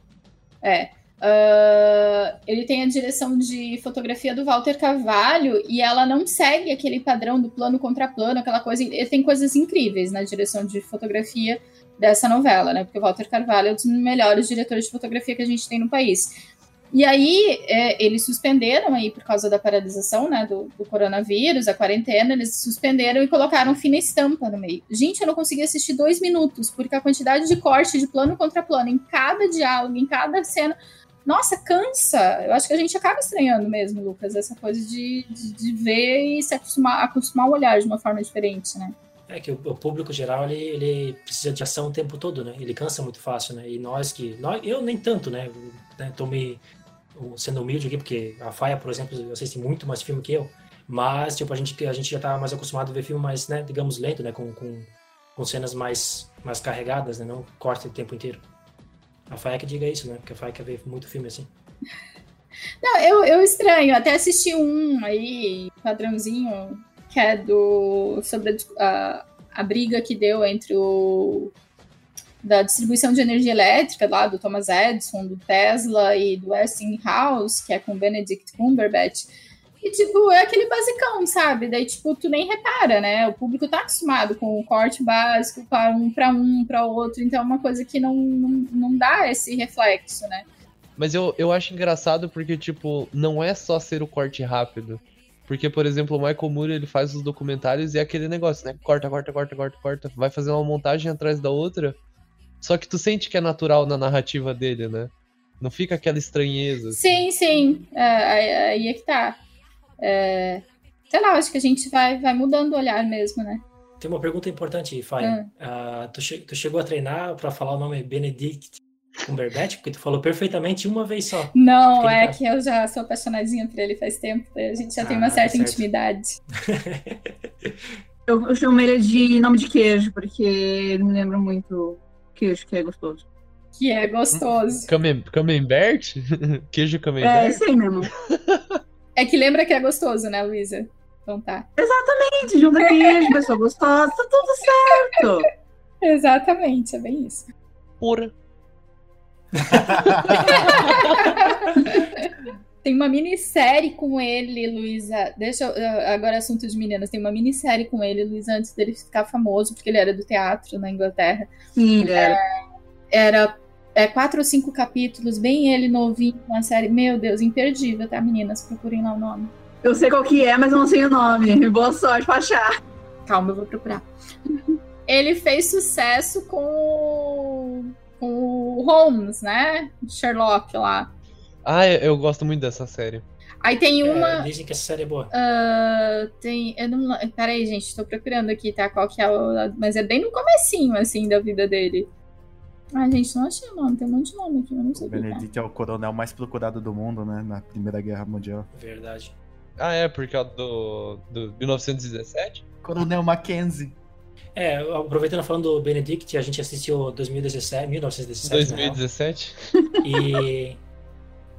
É. Uh, ele tem a direção de fotografia do Walter Carvalho e ela não segue aquele padrão do plano contra plano, aquela coisa. Ele tem coisas incríveis na direção de fotografia dessa novela, né? Porque o Walter Carvalho é um dos melhores diretores de fotografia que a gente tem no país. E aí, é, eles suspenderam aí por causa da paralisação, né, do, do, coronavírus, a quarentena, eles suspenderam e colocaram fina estampa no meio. Gente, eu não consegui assistir dois minutos, porque a quantidade de corte de plano contra plano em cada diálogo, em cada cena, nossa, cansa. Eu acho que a gente acaba estranhando mesmo, Lucas, essa coisa de, de, de ver e se acostumar, acostumar a olhar de uma forma diferente, né? É que o, o, público geral ele, ele precisa de ação o tempo todo, né? Ele cansa muito fácil, né? E nós que. Nós, eu nem tanto, né? né? Tô me, sendo humilde aqui, porque a Faia, por exemplo, eu assisti muito mais filme que eu. Mas, tipo, a gente, a gente já tá mais acostumado a ver filme mais, né? Digamos, lento, né? Com, com, com cenas mais, mais carregadas, né? Não corta o tempo inteiro. A que diga isso, né? Porque a quer ver muito filme assim. *laughs* Não, eu, eu estranho. Até assisti um aí, padrãozinho, que é do. sobre a, a briga que deu entre o. da distribuição de energia elétrica lá, do Thomas Edison, do Tesla e do Westinghouse, que é com Benedict Cumberbatch e, tipo, é aquele basicão, sabe? Daí, tipo, tu nem repara, né? O público tá acostumado com o corte básico, para um para um, para outro. Então é uma coisa que não, não, não dá esse reflexo, né? Mas eu, eu acho engraçado porque, tipo, não é só ser o corte rápido. Porque, por exemplo, o Michael Moore, ele faz os documentários e é aquele negócio, né? Corta, corta, corta, corta, corta. Vai fazer uma montagem atrás da outra. Só que tu sente que é natural na narrativa dele, né? Não fica aquela estranheza. Assim. Sim, sim. É, aí é que tá. É, sei lá, acho que a gente vai, vai mudando o olhar mesmo, né? Tem uma pergunta importante, Fai. Uh, tu, che tu, chegou a treinar para falar o nome Benedict Cumberbatch? Porque tu falou perfeitamente uma vez só. Não, é tá... que eu já sou apaixonadinha por ele faz tempo. A gente já ah, tem uma certa certo. intimidade. *laughs* eu, eu chamo ele de nome de queijo, porque ele me lembra muito queijo, que é gostoso. Que é gostoso. Camembert? *laughs* queijo camembert? É, esse aí mesmo. *laughs* É que lembra que é gostoso, né, Luísa? Então tá. Exatamente, junta queijo, pessoa gostosa, tá tudo certo. *laughs* Exatamente, é bem isso. Porra. *laughs* Tem uma minissérie com ele, Luísa. Deixa eu, agora assunto de meninas. Tem uma minissérie com ele, Luísa, antes dele ficar famoso, porque ele era do teatro na Inglaterra. Sim, ele era. É, quatro ou cinco capítulos, bem ele novinho, uma série. Meu Deus, imperdível, tá, meninas? Procurem lá o nome. Eu sei qual que é, mas eu não sei o nome. *laughs* Boa sorte pra achar. Calma, eu vou procurar. ele fez sucesso com, o- com o Holmes, né? Sherlock lá. Ah, eu, eu gosto muito dessa série. Aí tem uma. É, dizem que essa série é boa. ah, tem. Eu não. Peraí, gente, tô procurando aqui, tá? Qual que é o. Mas é bem no comecinho, assim, da vida dele. Ai, gente, não achei o nome. Tem um monte de nome aqui, mas não sei O tá. Benedict é o coronel mais procurado do mundo, né? Na Primeira Guerra Mundial. Verdade. Ah, é, porque é do, do 1917? Coronel Mackenzie. É, aproveitando falando do Benedict, a gente assistiu 2017, 1917, na real. 2017? E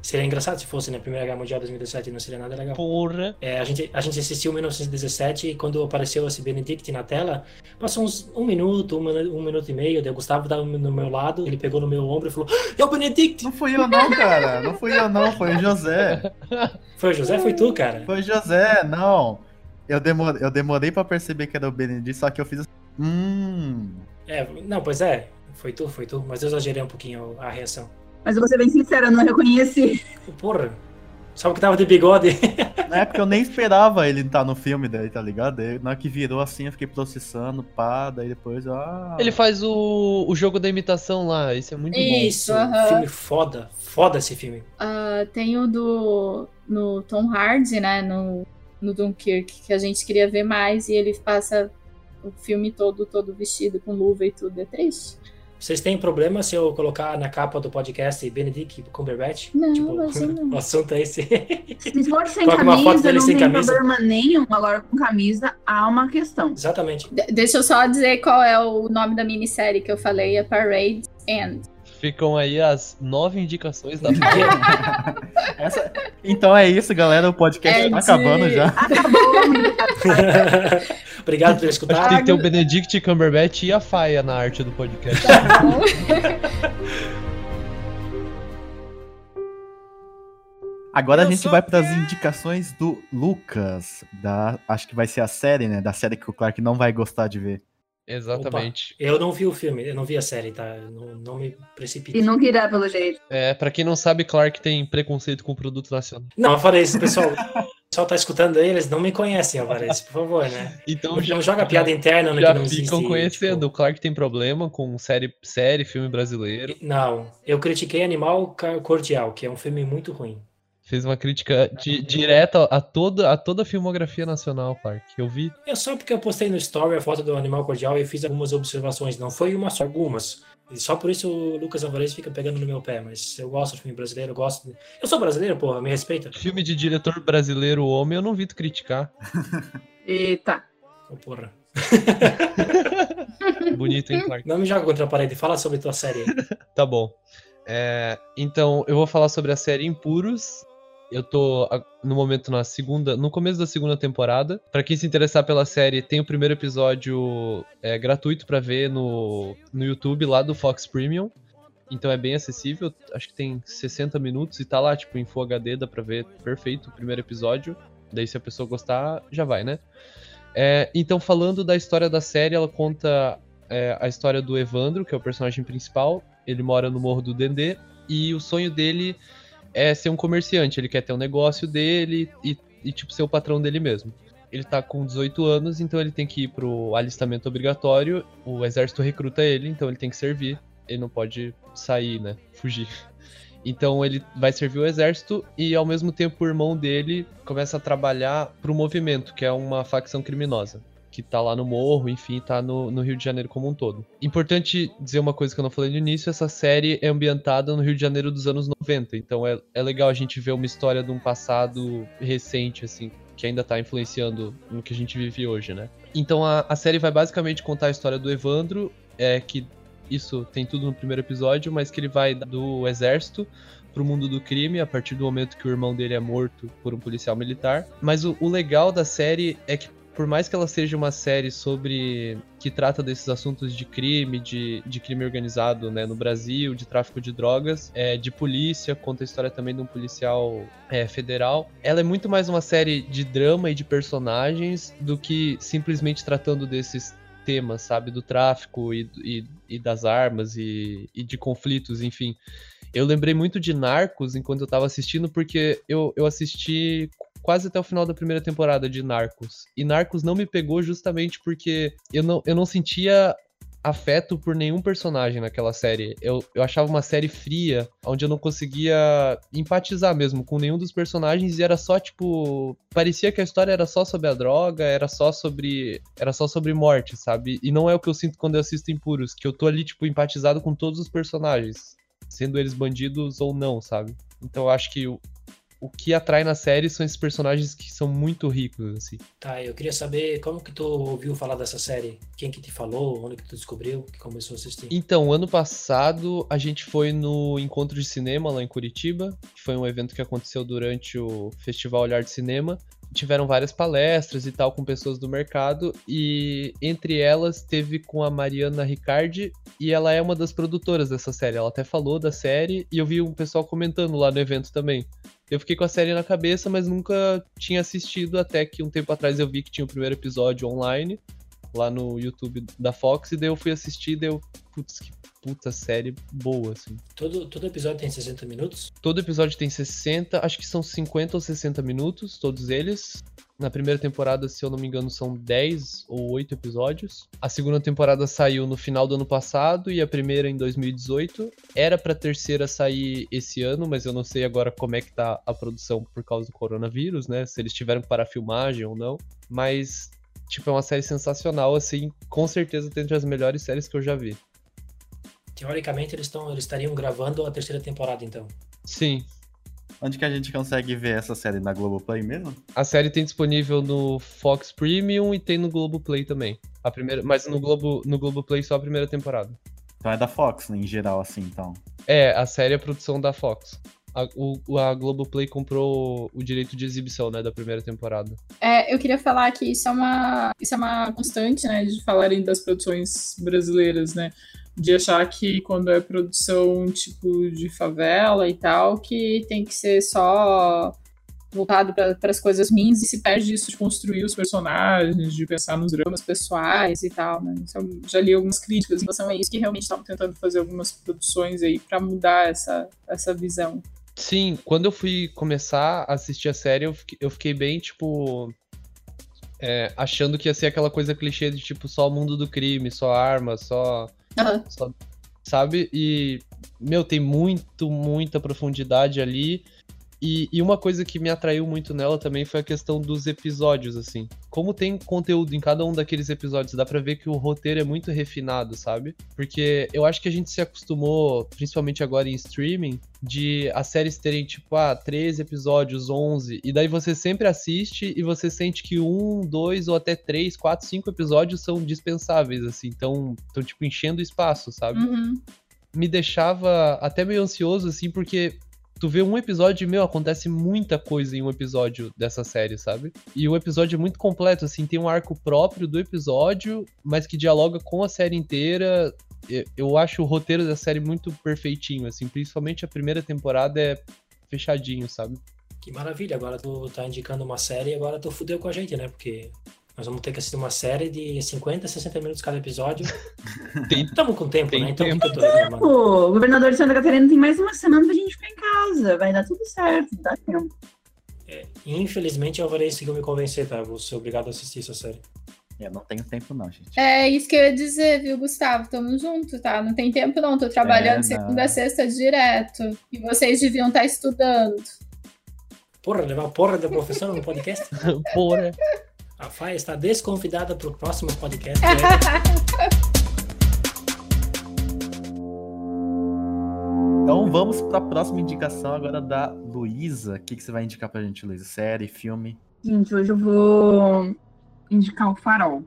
seria engraçado se fosse na Primeira Guerra Mundial 2017, não seria nada legal. Porra. É, a, gente, a gente assistiu 1917 e quando apareceu esse Benedict na tela, passou uns um minuto, um, um minuto e meio, o Gustavo tava no meu lado, ele pegou no meu ombro e falou, "Ah, é o Benedict! Não fui eu não, cara. Não fui eu não, foi o José. Foi o José, foi tu, cara. Foi o José, não. Eu demorei, eu demorei pra perceber que era o Benedict, só que eu fiz assim. Hum. É, não, pois é, foi tu, foi tu, mas eu exagerei um pouquinho a reação. Mas eu vou ser bem sincera, eu não reconheci. Porra, sabe que tava de bigode? *laughs* Na época eu nem esperava ele estar no filme daí, tá ligado? Daí, na hora que virou assim, eu fiquei processando, pá, daí depois, ah. Ele faz o, o jogo da imitação lá, isso é muito Isso, Isso, aham. filme foda, foda esse filme. Ah, tem o do no Tom Hardy, né? No, no Dunkirk, que a gente queria ver mais e ele passa o filme todo, todo vestido com luva e tudo. É triste. Vocês têm problema se eu colocar na capa do podcast Benedict Cumberbatch? Não, tipo, não. *laughs* o assunto é esse. Se for sem Coloca uma foto camisa, dele não sem tem camisa. problema nenhum. Agora, com camisa, há uma questão. Exatamente. De- deixa eu só dizer qual é o nome da minissérie que eu falei, é Parade End. Ficam aí as nove indicações da *laughs* Essa- Então é isso, galera. O podcast É tá de- acabando já. *laughs* Obrigado por Acho que escutar. tem que ter o Benedict Cumberbatch e a Faia na arte do podcast. Tá bom? *laughs* Agora a Eu gente sou vai pras indicações do Lucas. Da, acho que vai ser a série, né? Da série que o Clark não vai gostar de ver. Exatamente. Eu não vi o filme, eu não vi a série, tá? Não, não me precipite. E não irá, pelo jeito. É, pra quem não sabe, Clark tem preconceito com o produto nacional. Não, Alvarez, pessoal. O *laughs* pessoal tá escutando aí, eles não me conhecem, Alvarez, por favor, né? *laughs* Então Não, já, joga piada interna no já que não existe. ficam conhecendo. tipo, O Clark tem problema com série, série, filme brasileiro. Não, eu critiquei Animal Cordial, que é um filme muito ruim. Fez uma crítica di- direta a toda, a toda a filmografia nacional, Clark. Eu vi. É só porque eu postei no story a foto do Animal Cordial e fiz algumas observações. Não foi uma só, algumas. E só por isso o Lucas Alvarez fica pegando no meu pé. Mas eu gosto de filme brasileiro, eu gosto. de- Eu sou brasileiro, porra, me respeita. Filme de diretor brasileiro homem, eu não vi tu criticar. *laughs* Eita. Ô, porra. *laughs* Bonito, hein, Clark? Não me joga contra a parede, fala sobre tua série. aí. *laughs* Tá bom. É, então, eu vou falar sobre a série Impuros. Eu tô a- no momento na segunda, no começo da segunda temporada. Pra quem se interessar pela série, tem o primeiro episódio é, gratuito pra ver no, no YouTube lá do Fox Premium. Então é bem acessível, acho que tem 60 minutos e tá lá, tipo, em Full HD, dá pra ver perfeito o primeiro episódio. Daí, se a pessoa gostar, já vai, né? É, então, falando da história da série, ela conta é, a história do Evandro, que é o personagem principal. Ele mora no Morro do Dendê e o sonho dele é ser um comerciante. Ele quer ter um negócio dele e, e, tipo, ser o patrão dele mesmo. Ele tá com 18 anos, então ele tem que ir pro alistamento obrigatório. O exército recruta ele, então ele tem que servir. Ele não pode sair, né? Fugir. Então ele vai servir o exército e ao mesmo tempo o irmão dele começa a trabalhar pro movimento, que é uma facção criminosa que tá lá no morro, enfim, tá no, no Rio de Janeiro como um todo. Importante dizer uma coisa que eu não falei no início, essa série é ambientada no Rio de Janeiro dos anos 90, então é, é legal a gente ver uma história de um passado recente, assim, que ainda tá influenciando no que a gente vive hoje, né? Então a, a série vai basicamente contar a história do Evandro, é que isso tem tudo no primeiro episódio, mas que ele vai do exército pro mundo do crime a partir do momento que o irmão dele é morto por um policial militar. Mas o, o legal da série é que por mais que ela seja uma série sobre. que trata desses assuntos de crime, de, de crime organizado né, no Brasil, de tráfico de drogas, é, de polícia, conta a história também de um policial é, federal. Ela é muito mais uma série de drama e de personagens do que simplesmente tratando desses temas, sabe? Do tráfico e, e, e das armas e, e de conflitos, enfim. Eu lembrei muito de Narcos enquanto eu tava assistindo, porque eu, eu assisti quase até o final da primeira temporada de Narcos. E Narcos não me pegou justamente porque eu não, eu não sentia afeto por nenhum personagem naquela série. Eu, eu achava uma série fria, onde eu não conseguia empatizar mesmo com nenhum dos personagens e era só tipo, parecia que a história era só sobre a droga, era só sobre era só sobre morte, sabe? E não é o que eu sinto quando eu assisto Impuros, que eu tô ali tipo empatizado com todos os personagens, sendo eles bandidos ou não, sabe? Então eu acho que o que atrai na série são esses personagens que são muito ricos, assim. Tá, eu queria saber como que tu ouviu falar dessa série? Quem que te falou? Onde que tu descobriu? Que começou a assistir? Então, ano passado a gente foi no Encontro de Cinema lá em Curitiba, que foi um evento que aconteceu durante o Festival Olhar de Cinema. Tiveram várias palestras e tal com pessoas do mercado e entre elas teve com a Mariana Ricardi e ela é uma das produtoras dessa série. Ela até falou da série e eu vi um pessoal comentando lá no evento também. Eu fiquei com a série na cabeça, mas nunca tinha assistido até que um tempo atrás eu vi que tinha o primeiro episódio online lá no YouTube da Fox e daí eu fui assistir e deu, putz, que puta série boa, assim. Todo, todo episódio tem 60 minutos? Todo episódio tem 60, acho que são 50 ou 60 minutos, todos eles. Na primeira temporada, se eu não me engano, são 10 ou 8 episódios. A segunda temporada saiu no final do ano passado e a primeira em 2018. Era pra terceira sair esse ano, mas eu não sei agora como é que tá a produção por causa do coronavírus, né? Se eles tiveram que parar a filmagem ou não. Mas, tipo, é uma série sensacional, assim, com certeza dentre as melhores séries que eu já vi. Teoricamente, eles, tão, eles estariam gravando a terceira temporada, então. Sim, Onde que a gente consegue ver essa série? Na Globoplay mesmo? A série tem disponível no Fox Premium e tem no Globoplay também. A primeira, mas no Globo, no Globoplay só a primeira temporada. Então é da Fox, né, em geral, assim, então. É, a série é produção da Fox. A, o, a Globoplay comprou o direito de exibição, né, da primeira temporada. É, eu queria falar que isso é uma, isso é uma constante, né, de falarem das produções brasileiras, né? De achar que quando é produção tipo de favela e tal, que tem que ser só voltado para as coisas minhas e se perde isso de construir os personagens, de pensar nos dramas pessoais e tal, né? Então, já li algumas críticas em relação a isso que realmente estavam tentando fazer algumas produções aí para mudar essa, essa visão. Sim, quando eu fui começar a assistir a série, eu fiquei, eu fiquei bem, tipo, é, achando que ia ser aquela coisa clichê de, tipo, só o mundo do crime, só arma, só Uhum. Sabe? E, meu, tem muito, muita profundidade ali. E, e uma coisa que me atraiu muito nela também foi a questão dos episódios, assim. Como tem conteúdo em cada um daqueles episódios, dá pra ver que o roteiro é muito refinado, sabe? Porque eu acho que a gente se acostumou, principalmente agora em streaming, de as séries terem, tipo, ah, 13 episódios, 11, e daí você sempre assiste e você sente que um, dois ou até três, quatro, cinco episódios são dispensáveis, assim, então, tão, tipo, enchendo espaço, sabe? Uhum. me deixava até meio ansioso, assim, porque tu vê um episódio e, meu, acontece muita coisa em um episódio dessa série, sabe? E o episódio é muito completo, assim, tem um arco próprio do episódio, mas que dialoga com a série inteira. Eu- acho o roteiro da série muito perfeitinho, assim, principalmente a primeira temporada é fechadinho, sabe? Que maravilha, agora tu tá indicando uma série e agora tu fudeu com a gente, né? Porque nós vamos ter que assistir uma série de 50, 60 minutos cada episódio. *laughs* Estamos com tempo, tem né? Então, tempo. reclamando? O governador de Santa Catarina tem mais uma semana pra gente ficar em casa. Vai dar tudo certo, dá tempo. Infelizmente, eu farei seguir me convencer, tá? Eu Vou ser obrigado a assistir essa série. Eu não tenho tempo, não, gente. É isso que eu ia dizer, viu, Gustavo? Tamo junto, tá? Não tem tempo, não. Tô trabalhando É, segunda a sexta direto. E vocês deviam estar estudando. Porra, levar porra da professora no podcast? *laughs* Porra. A Faia está desconvidada pro próximo podcast. *laughs* Então vamos pra próxima indicação agora da Luísa. O que, que você vai indicar pra gente, Luísa? Série, filme? Gente, hoje eu vou indicar o Farol.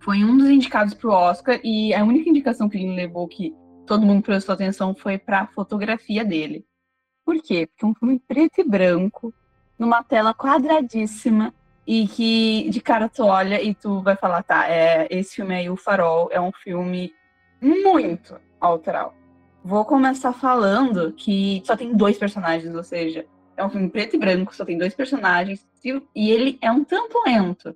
Foi um dos indicados pro Oscar e a única indicação que ele levou que todo mundo prestou atenção foi pra fotografia dele. Por quê? Porque é um filme preto e branco, numa tela quadradíssima, e que de cara tu olha e tu vai falar, tá, é, esse filme aí, O Farol, é um filme muito autoral. Vou começar falando que só tem dois personagens, ou seja, é um filme preto e branco, só tem dois personagens, e ele é um tanto lento.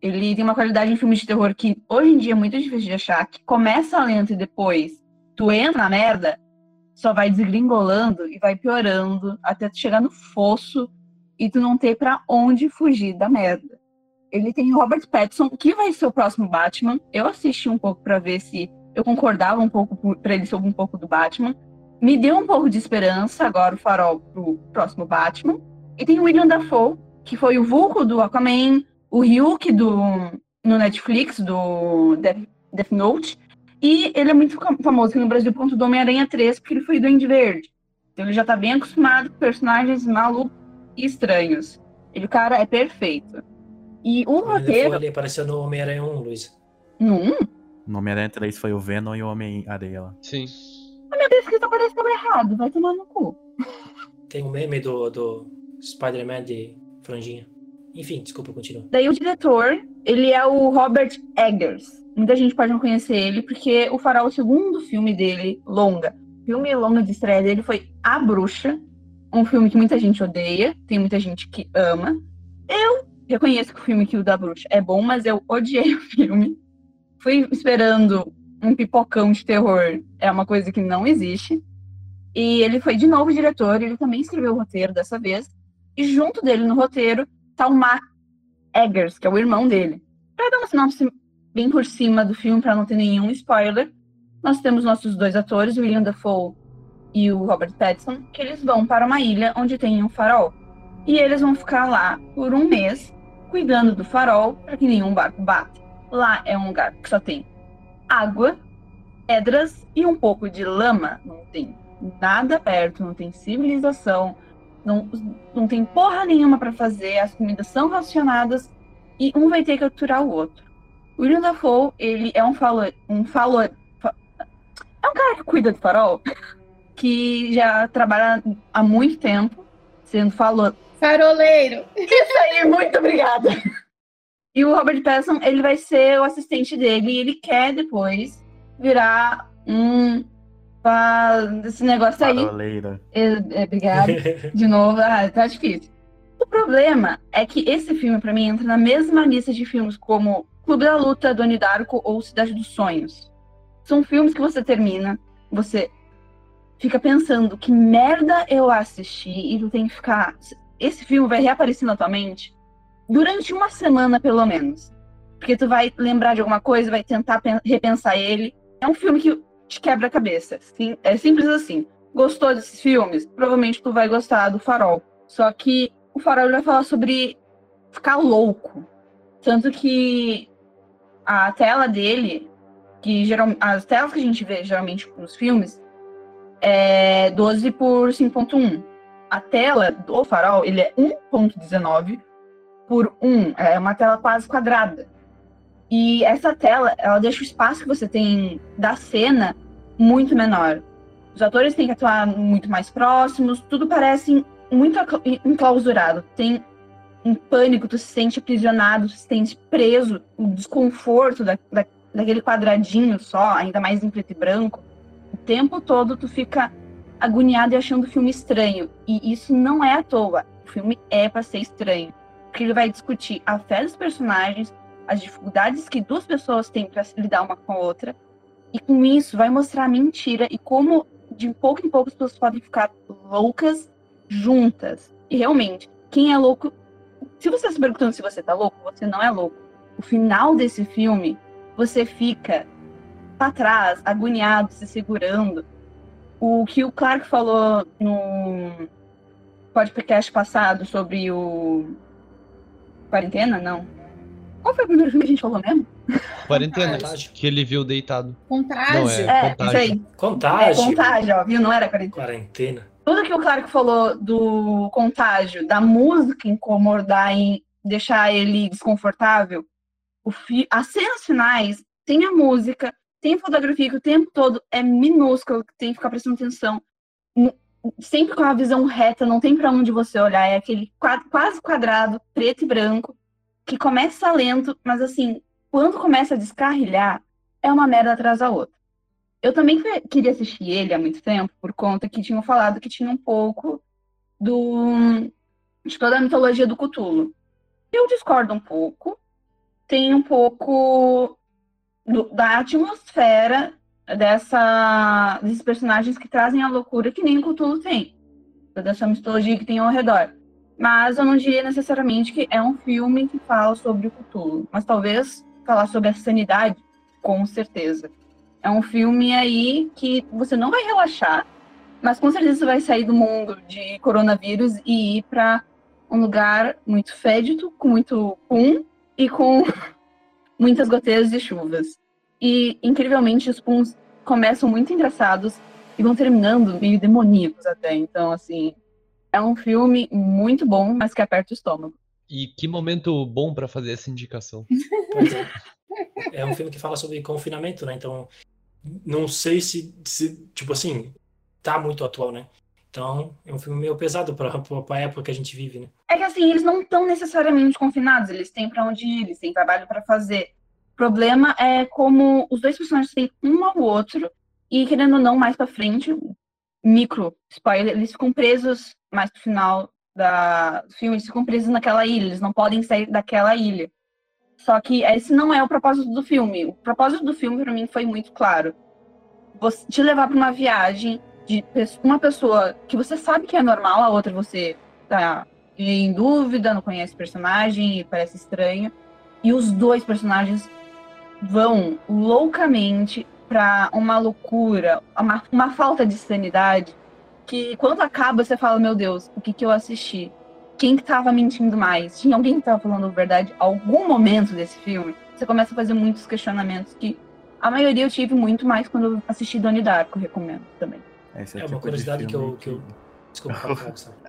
Ele tem uma qualidade em filmes de terror que hoje em dia é muito difícil de achar, que começa lento e depois tu entra na merda, só vai desgringolando e vai piorando até tu chegar no fosso e tu não ter para onde fugir da merda. Ele tem Robert Pattinson, que vai ser o próximo Batman. Eu assisti um pouco para ver se eu concordava um pouco para ele sobre um pouco do Batman. Me deu um pouco de esperança agora o farol pro próximo Batman. E tem o William Dafoe, que foi o Vulco do Aquaman, o Ryuk do no Netflix do Death, Death Note. E ele é muito famoso aqui no Brasil por conta do Homem-Aranha 3, porque ele foi do Duende Verde. Então ele já tá bem acostumado com personagens malucos e estranhos. Ele, o cara, é perfeito. E o roteiro. Ele apareceu no Homem-Aranha 1, Luiz. No 1? No Homem-Aranha 3 foi o Venom e o Homem-Areia lá. Sim. A minha pesquisa apareceu errado, vai tomar no cu. Tem um meme do, do Spider-Man de franjinha. Enfim, desculpa, continua. Daí o diretor, ele é o Robert Eggers. Muita gente pode não conhecer ele, porque o Farol, o segundo filme dele, longa, filme longa de estreia dele foi A Bruxa, um filme que muita gente odeia, tem muita gente que ama. Eu reconheço que o filme o da Bruxa é bom, mas eu odiei o filme. Fui esperando um pipocão de terror, é uma coisa que não existe. E ele foi de novo diretor, ele também escreveu o roteiro dessa vez. E junto dele no roteiro tá o Matt Eggers, que é o irmão dele. Pra dar uma sinopse bem por cima do filme, para não ter nenhum spoiler, nós temos nossos dois atores, William Dafoe e o Robert Pattinson, que eles vão para uma ilha onde tem um farol. E eles vão ficar lá por um mês, cuidando do farol para que nenhum barco bata. Lá é um lugar que só tem água, pedras e um pouco de lama. Não tem nada perto, não tem civilização, não, não tem porra nenhuma para fazer, as comidas são racionadas e um vai ter que capturar o outro. O William Dafoe, ele é um falo, um falo, é um cara que cuida do farol, *laughs* que já trabalha há muito tempo, sendo falo... Faroleiro. Isso aí, muito obrigada. E o Robert Pattinson, ele vai ser o assistente dele e ele quer depois virar um esse negócio aí. Faroleira. É, é, obrigada. De novo, ah, tá difícil. O problema é que esse filme, para mim, entra na mesma lista de filmes como Clube da Luta, Doni Darko ou Cidade dos Sonhos. São filmes que você termina, você fica pensando que merda eu assisti e tu tem que ficar. Esse filme vai reaparecer na tua mente durante uma semana, pelo menos. Porque tu vai lembrar de alguma coisa, vai tentar repensar ele. É um filme que te quebra a cabeça. Sim, é simples assim. Gostou desses filmes? Provavelmente tu vai gostar do Farol. Só que o Farol vai falar sobre ficar louco. Tanto que a tela dele, que geral, as telas que a gente vê geralmente nos filmes, é 12 por 5.1. A tela do Farol, ele é 1.19 por 1. É uma tela quase quadrada. E essa tela, ela deixa o espaço que você tem da cena muito menor. Os atores têm que atuar muito mais próximos, tudo parece muito enclausurado. Tem um pânico, tu se sente aprisionado, tu se sente preso, o desconforto da, da, daquele quadradinho só, ainda mais em preto e branco. Tempo todo tu fica agoniado e achando o filme estranho. E isso não é à toa. O filme é para ser estranho. Porque ele vai discutir a fé dos personagens, as dificuldades que duas pessoas têm para lidar uma com a outra. E com isso vai mostrar a mentira e como de pouco em pouco as pessoas podem ficar loucas juntas. E realmente, quem é louco. Se você está se perguntando se você tá louco, você não é louco. O final desse filme, você fica para trás, agoniado, se segurando. O que o Clark falou no podcast passado sobre o. Quarentena? Não. Qual foi o primeiro filme que a gente falou mesmo? Quarentena, que ele viu deitado. Contágio. Não, é, É, contágio. isso aí. Contágio. É contágio, ó, viu? Não era quarentena. Quarentena. Tudo que o Clark falou do contágio, da música incomodar e deixar ele desconfortável, o fi... as cenas finais tem a música, tem fotografia que o tempo todo é minúsculo, que tem que ficar prestando atenção. sempre com a visão reta, não tem para onde você olhar, é aquele quase quadrado, preto e branco, que começa lento, mas assim, quando começa a descarrilhar, é uma merda atrás da outra. Eu também queria assistir ele há muito tempo, por conta que tinham falado que tinha um pouco do de toda a mitologia do Cthulhu. Eu discordo um pouco. Tem um pouco do, da atmosfera dessa, desses personagens que trazem a loucura que nem o Cthulhu tem. Dessa mitologia que tem ao redor. Mas eu não diria necessariamente que é um filme que fala sobre o Cthulhu. Mas talvez falar sobre a sanidade, com certeza. É um filme aí que você não vai relaxar, mas com certeza você vai sair do mundo de coronavírus e ir para um lugar muito fédido, com muito pum e com muitas goteiras de chuvas. E, incrivelmente, os puns começam muito engraçados e vão terminando meio demoníacos até. Então, assim, é um filme muito bom, mas que aperta o estômago. E que momento bom para fazer essa indicação. É. *laughs* é um filme que fala sobre confinamento, né? Então, não sei se, se tipo assim, tá muito atual, né? Então, é um filme meio pesado para a época que a gente vive, né? É que assim, eles não estão necessariamente confinados, eles têm para onde ir, eles têm trabalho para fazer. O problema é como os dois personagens têm um ao outro e querendo ou não mais para frente, micro spoiler, eles ficam presos mais pro final da, do filme, eles ficam presos naquela ilha, eles não podem sair daquela ilha. Só que esse não é o propósito do filme. O propósito do filme para mim foi muito claro. Você te levar para uma viagem de uma pessoa que você sabe que é normal, a outra você tá em dúvida, não conhece o personagem e parece estranho. E os dois personagens vão loucamente para uma loucura, uma, uma falta de sanidade, que quando acaba você fala, meu Deus, o que, que eu assisti? Quem que tava mentindo mais? Tinha alguém que tava falando a verdade algum momento desse filme? Você começa a fazer muitos questionamentos que a maioria eu tive muito mais quando eu assisti Donnie Darko, recomendo também. É, é tipo uma curiosidade que eu, que eu. Desculpa, *laughs*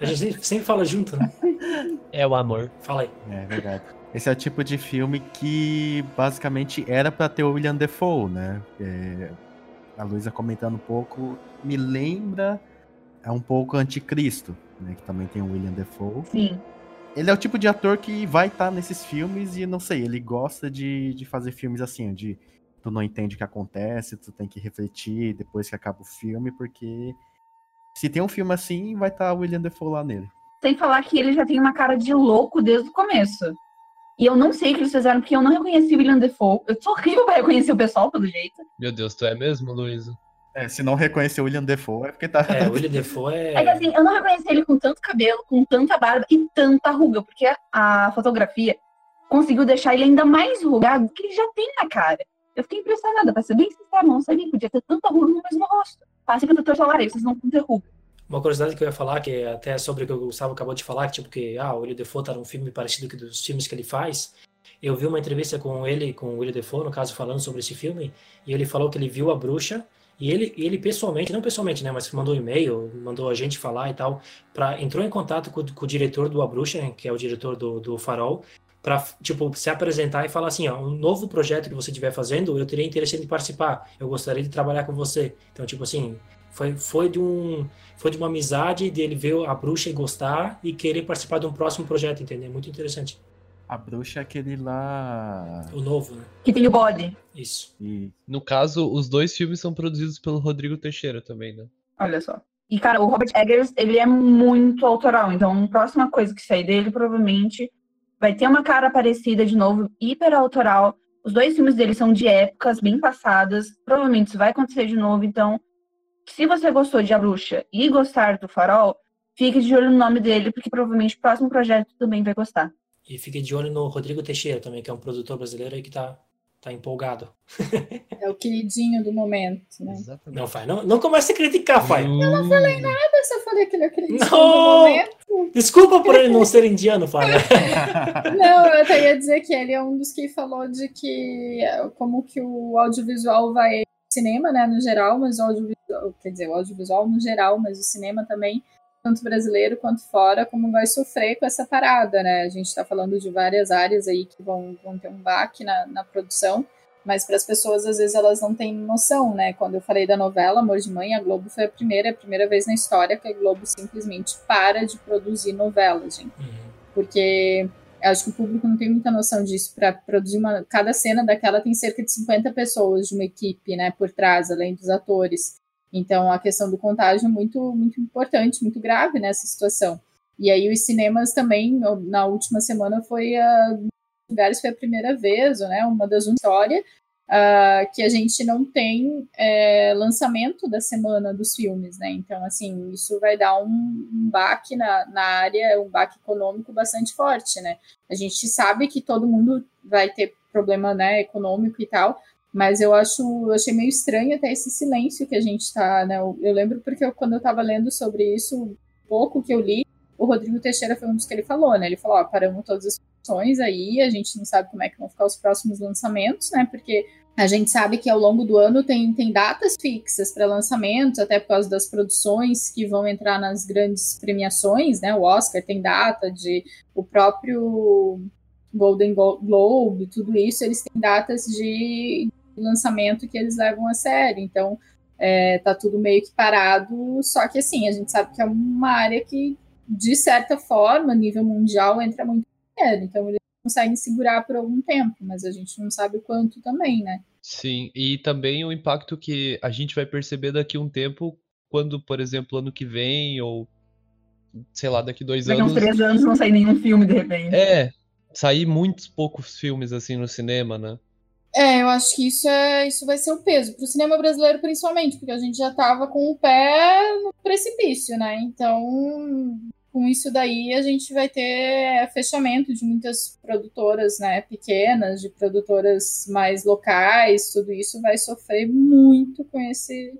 A gente sempre fala junto, né? *laughs* É o amor. Fala aí. É verdade. Esse é o tipo de filme que basicamente era para ter o William Defoe, né? É, a Luísa comentando um pouco, me lembra é um pouco Anticristo, né? Que também tem o William Defoe. Sim. Ele é o tipo de ator que vai estar tá nesses filmes e não sei, ele gosta de, de fazer filmes assim, de tu não entende o que acontece, tu tem que refletir depois que acaba o filme, porque se tem um filme assim, vai estar tá o William Defoe lá nele. Sem falar que ele já tem uma cara de louco desde o começo. E eu não sei o que eles fizeram, porque eu não reconheci o William Defoe. Eu sou horrível pra reconhecer o pessoal, pelo jeito. Meu Deus, tu é mesmo, Luísa? É, se não reconhecer o William Defoe é porque tá. É, o William Defoe é. É que assim, eu não reconheci ele com tanto cabelo, com tanta barba e tanta ruga, porque a fotografia conseguiu deixar ele ainda mais rugado do que ele já tem na cara. Eu fiquei impressionada, pra ser bem sincera, não sabia que podia ter tanta ruga no mesmo rosto. Passe protetor solar aí, vocês não ruga. Uma curiosidade que eu ia falar, que é até sobre o que o Gustavo acabou de falar, que tipo que ah, o William Defoe tá num filme parecido com dos filmes que ele faz. Eu vi uma entrevista com ele, com o William Defoe, no caso, falando sobre esse filme, e ele falou que ele viu a bruxa, e ele, ele pessoalmente, não pessoalmente, né, mas mandou um e-mail, mandou a gente falar e tal, pra, entrou em contato com, com o diretor do A Bruxa, né, que é o diretor do, do Farol, para tipo se apresentar e falar assim, ó, um novo projeto que você estiver fazendo, eu teria interesse em participar. Eu gostaria de trabalhar com você. Então, tipo assim, foi foi de um foi de uma amizade dele ver a bruxa e gostar e querer participar de um próximo projeto, entendeu? Muito interessante. A bruxa é aquele lá. O novo, né? Que tem o bode. Isso. E no caso, os dois filmes são produzidos pelo Rodrigo Teixeira também, né? Olha só. E, cara, o Robert Eggers, ele é muito autoral. Então, a próxima coisa que sair dele, provavelmente, vai ter uma cara parecida de novo, hiper autoral. Os dois filmes dele são de épocas bem passadas. Provavelmente isso vai acontecer de novo. Então, se você gostou de A Bruxa e gostar do Farol, fique de olho no nome dele, porque provavelmente o próximo projeto também vai gostar. E fique de olho no Rodrigo Teixeira também, que é um produtor brasileiro aí que tá tá empolgado. *laughs* É o queridinho do momento, né? Exatamente. Não, Fai, não, não comece a criticar, Fai. Eu não falei nada, só falei que ele é o queridinho não! do momento. Desculpa por ele não ser indiano, Fai. *laughs* não, eu até ia dizer que ele é um dos que falou de que como que o audiovisual vai cinema, né, no geral, mas o audiovisual, quer dizer, o audiovisual no geral, mas o cinema também tanto brasileiro quanto fora, como vai sofrer com essa parada, né? A gente está falando de várias áreas aí que vão, vão ter um baque na, na produção. Mas para as pessoas às vezes elas não têm noção, né? Quando eu falei da novela Amor de Mãe, a Globo foi a primeira, a primeira vez na história que a Globo simplesmente para de produzir novelas, gente. Uhum. Porque acho que o público não tem muita noção disso. Para produzir uma. Cada cena daquela tem cerca de 50 pessoas de uma equipe, né, por trás, além dos atores. Então a questão do contágio é muito, muito importante, muito grave nessa situação. E aí os cinemas também, na última semana, foi a lugares foi a primeira vez, né? Uma das histórias uh, que a gente não tem é, lançamento da semana dos filmes, né? Então, assim, isso vai dar um, um baque na, na área, um baque econômico bastante forte, né? A gente sabe que todo mundo vai ter problema né, econômico e tal, mas eu acho, eu achei meio estranho até esse silêncio que a gente está, né? Eu, eu, lembro porque eu, quando eu estava lendo sobre isso, pouco que eu li, o Rodrigo Teixeira foi um dos que ele falou, né? Ele falou, ó, paramos todas as produções aí, a gente não sabe como é que vão ficar os próximos lançamentos, né? Porque a gente sabe que ao longo do ano tem, tem datas fixas para lançamentos, até por causa das produções que vão entrar nas grandes premiações, né? O Oscar tem data de o próprio Golden Globe, tudo isso, eles têm datas de lançamento que eles levam a sério. Então, é, tá tudo meio que parado. Só que assim, a gente sabe que é uma área que, de certa forma, a nível mundial, entra muito dinheiro. Então, eles conseguem segurar por algum tempo, mas a gente não sabe quanto também, né? Sim, e também o impacto que a gente vai perceber daqui a um tempo, quando, por exemplo, ano que vem, ou sei lá, daqui dois daqui anos. Daqui uns três anos não sair nenhum filme de repente. É, sair muitos poucos filmes assim no cinema, né? É, eu acho que isso, é, isso vai ser o peso, para o cinema brasileiro principalmente, porque a gente já estava com o pé no precipício, né? Então, com isso daí, a gente vai ter fechamento de muitas produtoras né, pequenas, de produtoras mais locais, tudo isso vai sofrer muito com esse.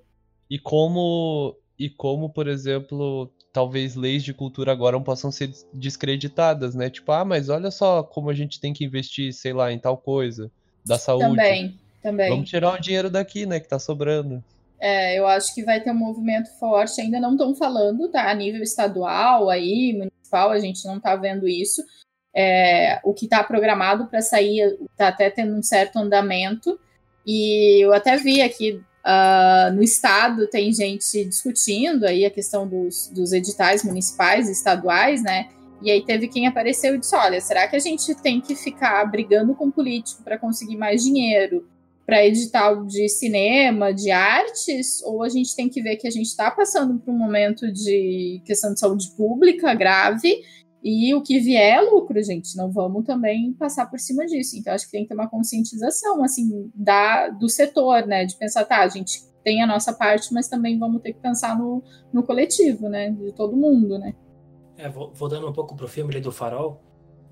E como, e como por exemplo, talvez leis de cultura agora não possam ser descreditadas, né? Tipo, ah, mas olha só como a gente tem que investir, sei lá, em tal coisa, da saúde. Também, também. Vamos tirar o dinheiro daqui, né, que tá sobrando. É, eu acho que vai ter um movimento forte, ainda não estão falando, tá? A nível estadual, aí, municipal, a gente não está vendo isso. É, o que está programado para sair está até tendo um certo andamento. E eu até vi aqui uh, no estado tem gente discutindo aí a questão dos, dos editais municipais e estaduais, né? E aí teve quem apareceu e disse: olha, será que a gente tem que ficar brigando com político para conseguir mais dinheiro? para edital de cinema, de artes, ou a gente tem que ver que a gente está passando por um momento de questão de saúde pública grave e o que vier é lucro, gente. Não vamos também passar por cima disso. Então, acho que tem que ter uma conscientização, assim, da, do setor, né? De pensar, tá, a gente tem a nossa parte, mas também vamos ter que pensar no, no coletivo, né? De todo mundo, né? É, dando um pouco pro filme do Farol.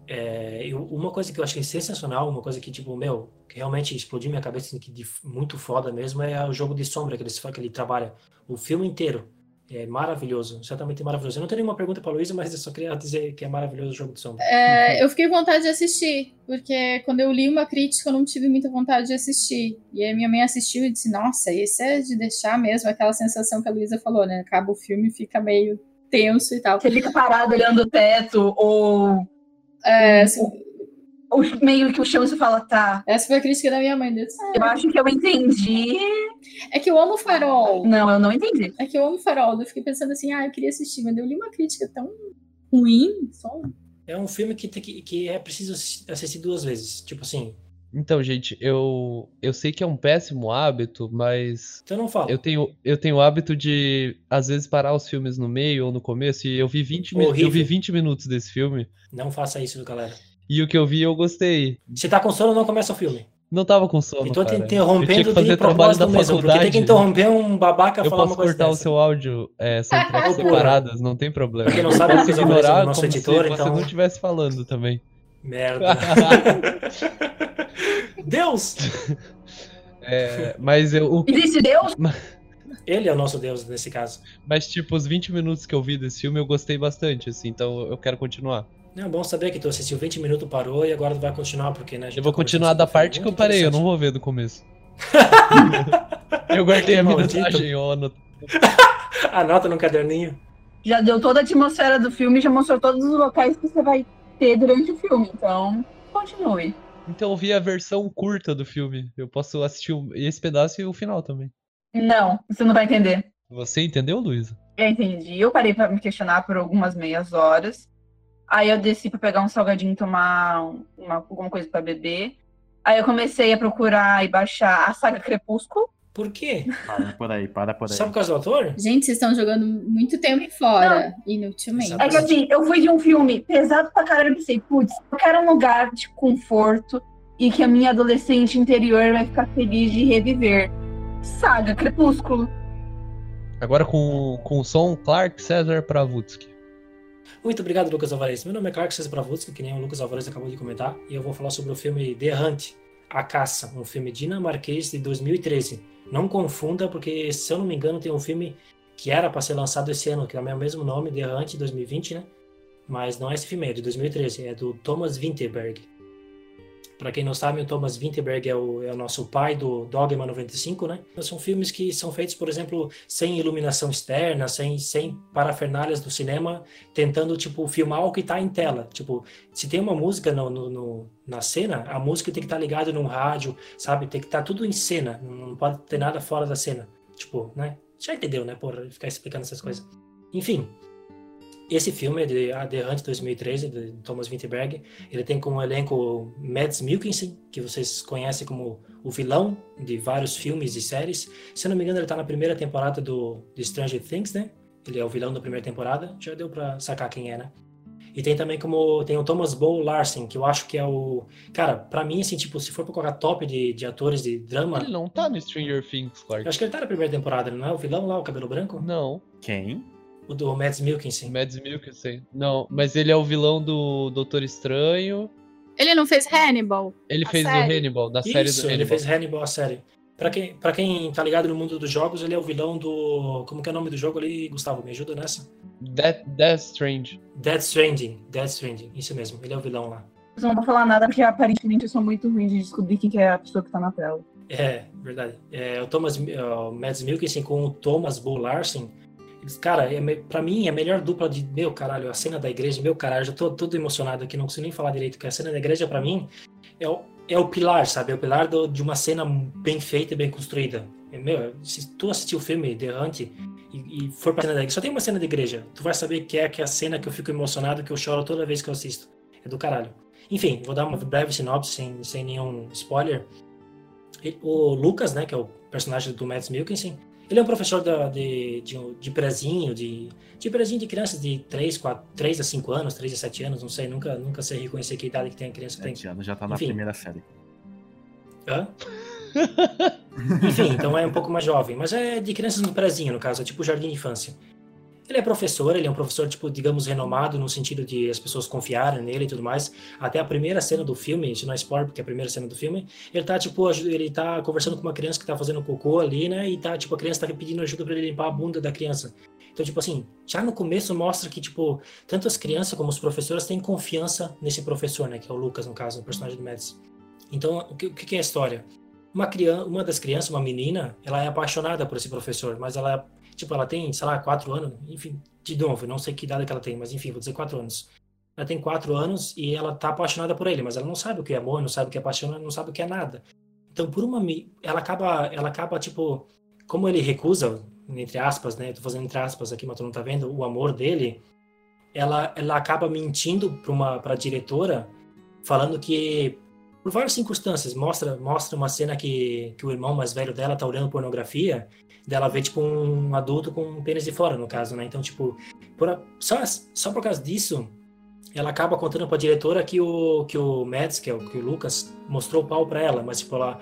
É, eu, uma coisa que eu achei sensacional, uma coisa que, tipo, meu, que realmente explodiu minha cabeça, assim, que de, muito foda mesmo, é o jogo de sombra que ele, que ele trabalha. O filme inteiro. É maravilhoso, certamente maravilhoso. Eu não tenho nenhuma pergunta para Luísa, mas eu só queria dizer que é maravilhoso o jogo de sombra. É, eu fiquei com vontade de assistir, porque quando eu li uma crítica, eu não tive muita vontade de assistir. E aí minha mãe assistiu e disse: Nossa, esse é de deixar mesmo aquela sensação que a Luísa falou, né? Acaba o filme e fica meio tenso e tal. Você fica parado olhando o teto ou é, assim, o, o, meio que o chão você fala, tá. Essa foi a crítica da minha mãe. Disse, ah, eu acho que eu entendi. É que eu amo farol. Não, eu não entendi. É que eu amo farol. Eu fiquei pensando assim, ah, eu queria assistir, mas eu li uma crítica tão ruim. Só... É um filme que, tem que, que é preciso assistir duas vezes. Tipo assim, então, gente, eu eu sei que é um péssimo hábito, mas então não fala. Eu tenho eu tenho o hábito de às vezes parar os filmes no meio ou no começo e eu vi 20 minutos, eu vi 20 minutos desse filme. Não faça isso, galera. E o que eu vi eu gostei. Se tá com sono, não começa o filme. Não tava com sono. Então cara. interrompendo eu fazer trabalho da mesmo, faculdade. tem que interromper um babaca eu falar uma coisa. Eu posso cortar dessa. o seu áudio, é, são *laughs* tracks separadas, não tem problema. Porque não sabe o que ignorar o nosso editor, se então. você não estivesse falando também. Merda. *laughs* Deus! É, mas eu. O... Existe Deus? Ele é o nosso Deus nesse caso. Mas, tipo, os 20 minutos que eu vi desse filme eu gostei bastante, assim, então eu quero continuar. É bom saber que tu assistiu 20 minutos, parou e agora tu vai continuar, porque, né? Eu vou tá continuar da parte que eu parei, eu não vou ver do começo. *laughs* eu guardei a mensagem, ó, anota. *laughs* Anota no caderninho. Já deu toda a atmosfera do filme, já mostrou todos os locais que você vai ter durante o filme, então continue. Então eu vi a versão curta do filme. Eu posso assistir esse pedaço e o final também. Não, você não vai entender. Você entendeu, Luísa? Eu entendi. Eu parei para me questionar por algumas meias horas. Aí eu desci para pegar um salgadinho, tomar uma, alguma coisa para beber. Aí eu comecei a procurar e baixar a saga Crepúsculo. Por quê? Para por aí, para por aí. Só por causa do autor? Gente, vocês estão jogando muito tempo fora, inutilmente. É que assim, eu fui de um filme pesado pra caralho e pensei, putz, eu quero um lugar de conforto e que a minha adolescente interior vai ficar feliz de reviver. Saga Crepúsculo. Agora com, com o som Clark César Pravutsky. Muito obrigado, Lucas Alvarez. Meu nome é Clark César Pravutsky, que nem o Lucas Alvarez acabou de comentar, e eu vou falar sobre o filme The Hunt, A Caça, um filme dinamarquês de 2013. Não confunda, porque se eu não me engano tem um filme que era para ser lançado esse ano, que é o mesmo nome, The Hunt 2020, né? Mas não é esse filme, é de 2013, é do Thomas Winterberg. Para quem não sabe, o Thomas Winterberg é o, é o nosso pai do Dogma 95, né? São filmes que são feitos, por exemplo, sem iluminação externa, sem, sem parafernálias do cinema, tentando, tipo, filmar o que está em tela. Tipo, se tem uma música no, no, no, na cena, a música tem que estar tá ligada num rádio, sabe? Tem que estar tá tudo em cena, não pode ter nada fora da cena. Tipo, né? Já entendeu, né? Por ficar explicando essas coisas. Enfim, esse filme é de A The Hunt 2013, de Thomas Winterberg. Ele tem como elenco Mads Mikkelsen, que vocês conhecem como o vilão de vários filmes e séries. Se eu não me engano, ele está na primeira temporada do de Stranger Things, né? Ele é o vilão da primeira temporada. Já deu para sacar quem é, né? E tem também como tem o Thomas Bo Larsen, que eu acho que é o. Cara, pra mim, assim, tipo, se for pra colocar top de, de atores de drama. Ele não tá no Stranger Things, Clark. Eu acho que ele tá na primeira temporada, não é? O vilão lá, o cabelo branco? Não. Quem? O do Mads Mikkelsen. Mads Mikkelsen. Não, mas ele é o vilão do Doutor Estranho. Ele não fez Hannibal? Ele fez série? o Hannibal, da Isso, série do Hannibal. ele fez Hannibal, a série. Pra quem, pra quem tá ligado no mundo dos jogos, ele é o vilão do... Como que é o nome do jogo ali, Gustavo? Me ajuda nessa? Death, Death Strange. Death Stranding. Death Stranding, isso mesmo. Ele é o vilão lá. Eu não vou falar nada porque aparentemente eu sou muito ruim de descobrir quem que é a pessoa que tá na tela. É, verdade. É, o Thomas, o Mads Mikkelsen com o Thomas Bo Larsen cara, é, pra mim, é a melhor dupla de. Meu caralho, a cena da igreja, meu caralho, já tô todo emocionado aqui, não consigo nem falar direito, que a cena da igreja, pra mim, é o, é o pilar, sabe? É o pilar do, de uma cena bem feita e bem construída. É, meu, se tu assistiu o filme The Hunt e, e for pra cena da igreja, só tem uma cena da igreja, tu vai saber que é, que é a cena que eu fico emocionado, que eu choro toda vez que eu assisto. É do caralho. Enfim, vou dar uma breve sinopse, sem, sem nenhum spoiler. O Lucas, né, que é o personagem do Mads Mikkelsen, ele é um professor da, de, de, de prezinho, de, de prezinho de crianças de 3, 4, 3 a 5 anos, 3 a 7 anos, não sei, nunca, nunca sei reconhecer que idade que tem a criança. 7 tem. anos já tá na Enfim. primeira série. Hã? Enfim, então é um pouco mais jovem, mas é de crianças no prezinho, no caso, é tipo jardim de infância. Ele é professor, ele é um professor, tipo, digamos, renomado, no sentido de as pessoas confiarem nele e tudo mais. Até a primeira cena do filme, isso não é spoiler, porque é a primeira cena do filme, ele tá, tipo, ele tá conversando com uma criança que tá fazendo cocô ali, né? E tá, tipo, a criança tá pedindo ajuda pra ele limpar a bunda da criança. Então, tipo assim, já no começo mostra que, tipo, tanto as crianças como os professores têm confiança nesse professor, né? Que é o Lucas, no caso, o personagem do Mads. Então, o que, o que é a história? Uma, criança, uma das crianças, uma menina, ela é apaixonada por esse professor, mas ela, tipo, ela tem, sei lá, quatro anos, enfim, de novo, não sei que idade que ela tem, mas enfim, vou dizer quatro anos. Ela tem quatro anos e ela tá apaixonada por ele, mas ela não sabe o que é amor, não sabe o que é paixão, não sabe o que é nada. Então, por uma, ela acaba, ela acaba, tipo, como ele recusa, entre aspas, né, tô fazendo entre aspas aqui, mas tu não tá vendo, o amor dele, ela, ela acaba mentindo para uma pra diretora, falando que por várias circunstâncias, mostra, mostra uma cena que, que o irmão mais velho dela tá olhando pornografia, dela vê, tipo, um adulto com um pênis de fora, no caso, né? Então, tipo, por só, só por causa disso, ela acaba contando pra diretora que o, que o Mads, que é o, que o Lucas, mostrou o pau pra ela, mas, tipo, ela...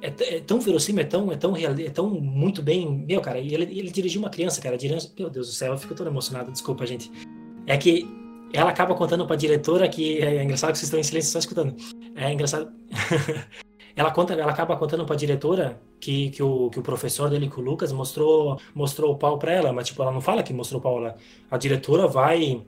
É, é tão verossímil, é tão, é tão real, é tão muito bem... Meu, cara, ele, ele dirigiu uma criança, cara, dirigiu, meu Deus do céu, eu fico todo emocionado, desculpa, gente. É que ela acaba contando pra diretora que... É engraçado que vocês estão em silêncio só escutando. É engraçado... *laughs* ela conta, ela acaba contando pra diretora que, que, o, que o professor dele, que o Lucas, mostrou, mostrou o pau pra ela, mas tipo, ela não fala que mostrou o pau, ela, a diretora vai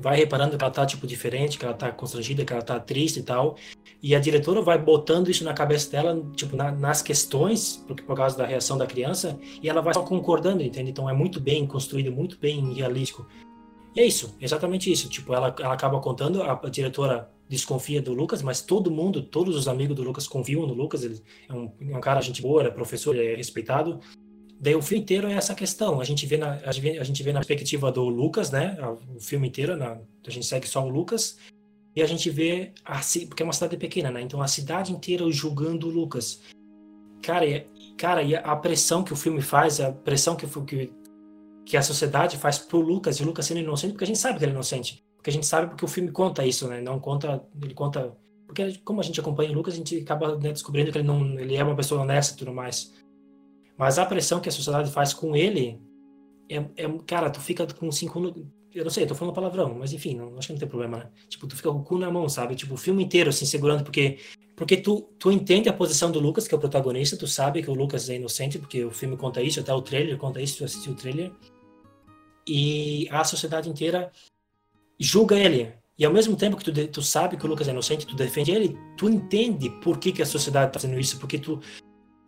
vai reparando que ela tá tipo diferente, que ela tá constrangida, que ela tá triste e tal, e a diretora vai botando isso na cabeça dela, tipo, na- nas questões, por, por causa da reação da criança, e ela vai só concordando, entende? Então é muito bem construído, muito bem realístico. E é isso, exatamente isso. Tipo, ela, ela acaba contando, a, a diretora desconfia do Lucas, mas todo mundo, todos os amigos do Lucas confiam no Lucas, ele é um, é um cara gente boa, é professor, é respeitado. Daí o filme inteiro é essa questão. A gente vê na, a gente vê, a gente vê na perspectiva do Lucas, né? O filme inteiro, na, a gente segue só o Lucas. E a gente vê, a, porque é uma cidade pequena, né? Então a cidade inteira julgando o Lucas. Cara, e, cara, e a pressão que o filme faz, a pressão que, que, que a sociedade faz pro Lucas, e o Lucas sendo inocente, porque a gente sabe que ele é inocente. Porque a gente sabe porque o filme conta isso, né? Não conta, ele conta... Porque como a gente acompanha o Lucas, a gente acaba né, descobrindo que ele, não, ele é uma pessoa honesta e tudo mais. Mas a pressão que a sociedade faz com ele é, é cara, tu fica com cinco. Eu não sei, eu tô falando palavrão, mas enfim, não, acho que não tem problema, né? Tipo, tu fica com o cu na mão, sabe? Tipo, o filme inteiro, assim, segurando, porque, porque tu, tu entende a posição do Lucas, que é o protagonista, tu sabe que o Lucas é inocente, porque o filme conta isso, até o trailer conta isso, tu assistiu o trailer. E a sociedade inteira julga ele. E ao mesmo tempo que tu, tu sabe que o Lucas é inocente, tu defende ele, tu entende por que, que a sociedade tá fazendo isso, porque tu,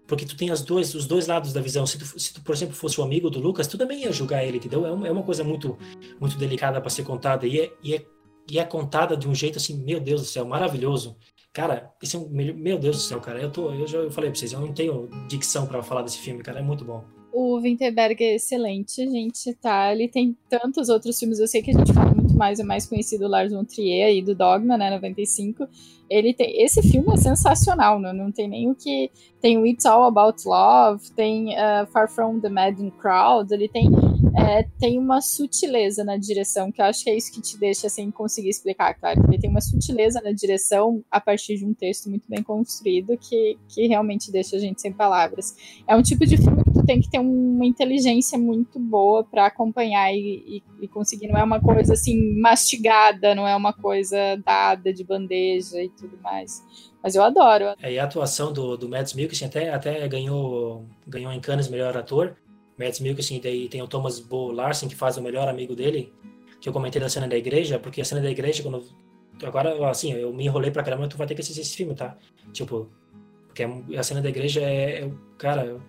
porque tu tem as dois, os dois lados da visão. Se tu, se tu, por exemplo, fosse o amigo do Lucas, tu também ia julgar ele, entendeu? É uma, é uma coisa muito, muito delicada para ser contada e é, e, é, e é contada de um jeito assim, meu Deus do céu, maravilhoso. Cara, esse é um, meu Deus do céu, cara. Eu tô, eu já eu falei para vocês, eu não tenho dicção para falar desse filme, cara. É muito bom. O Winterberg é excelente, gente, tá? Ele tem tantos outros filmes. Eu sei que a gente fala muito mais, é mais conhecido o Lars von Trier aí do Dogma, né, 95. Ele tem esse filme é sensacional, né? não tem nem o que tem o It's All About Love, tem uh, Far From the Madden Crowd, ele tem é, tem uma sutileza na direção, que eu acho que é isso que te deixa sem conseguir explicar, claro. Ele tem uma sutileza na direção a partir de um texto muito bem construído que, que realmente deixa a gente sem palavras. É um tipo de filme tu tem que ter uma inteligência muito boa para acompanhar e, e, e, conseguir. Não é uma coisa assim mastigada, não é uma coisa dada de bandeja e tudo mais. Mas eu adoro. É, e a atuação do, do Mads Mikkelsen até, até ganhou, ganhou em Cannes melhor ator. Mads Mikkelsen, daí tem o Thomas Bo Larsen, que faz o melhor amigo dele, que eu comentei da cena da igreja, porque a cena da igreja, quando. Agora, assim, eu me enrolei pra caramba, tu vai ter que assistir esse filme, tá? Tipo, porque a cena da igreja é. é cara,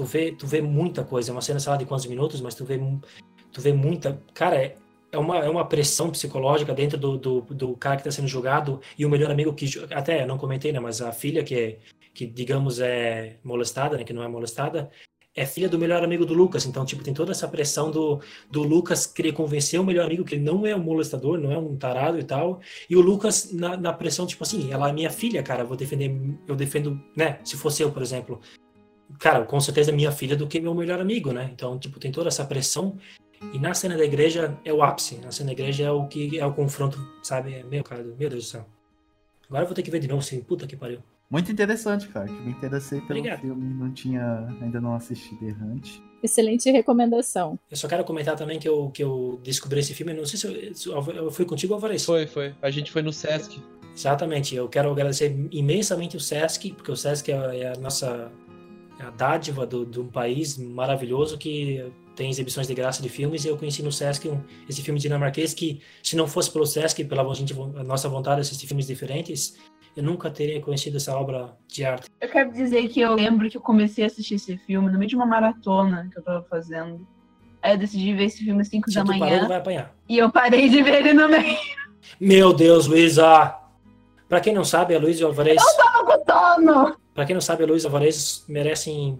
tu vê, tu vê muita coisa. É uma cena, sei lá, de quantos minutos, mas tu vê, tu vê muita. Cara, é, é uma, é uma pressão psicológica dentro do, do, do cara que está sendo julgado e o melhor amigo que até não comentei né mas a filha que é que digamos é molestada né que não é molestada é filha do melhor amigo do Lucas, então, tipo, tem toda essa pressão do, do Lucas querer convencer o melhor amigo que ele não é um molestador, não é um tarado e tal, e o Lucas na, na pressão, tipo assim, ela é minha filha, cara, vou defender, eu defendo, né, se fosse eu, por exemplo, cara, com certeza minha filha do que meu melhor amigo, né, então, tipo, tem toda essa pressão, e na cena da igreja é o ápice, na cena da igreja é o que é o confronto, sabe, é, meu, cara, meu Deus do céu. Agora eu vou ter que ver de novo, assim, puta que pariu. Muito interessante, cara. Que me interessei pelo Obrigado. filme, não tinha, ainda não assisti The Hunt. Excelente recomendação. Eu só quero comentar também que eu, que eu descobri esse filme, não sei se eu, eu fui contigo ou Alvarez. Foi, foi. A gente foi no Sesc. Exatamente. Eu quero agradecer imensamente o Sesc, porque o Sesc é, é a nossa a dádiva do, de um país maravilhoso que tem exibições de graça de filmes e eu conheci no Sesc um, esse filme dinamarquês que, se não fosse pelo Sesc, pela gente, nossa vontade de assistir filmes diferentes, eu nunca teria conhecido essa obra de arte. Eu quero dizer que eu lembro que eu comecei a assistir esse filme no meio de uma maratona que eu tava fazendo. Aí eu decidi ver esse filme às 5 da manhã. Parou, vai apanhar. E eu parei de ver ele no meio. Meu Deus, Luísa! Pra quem não sabe, a Luísa Alvarez. Eu tava com sono! Pra quem não sabe, a Luísa Alvarez merecem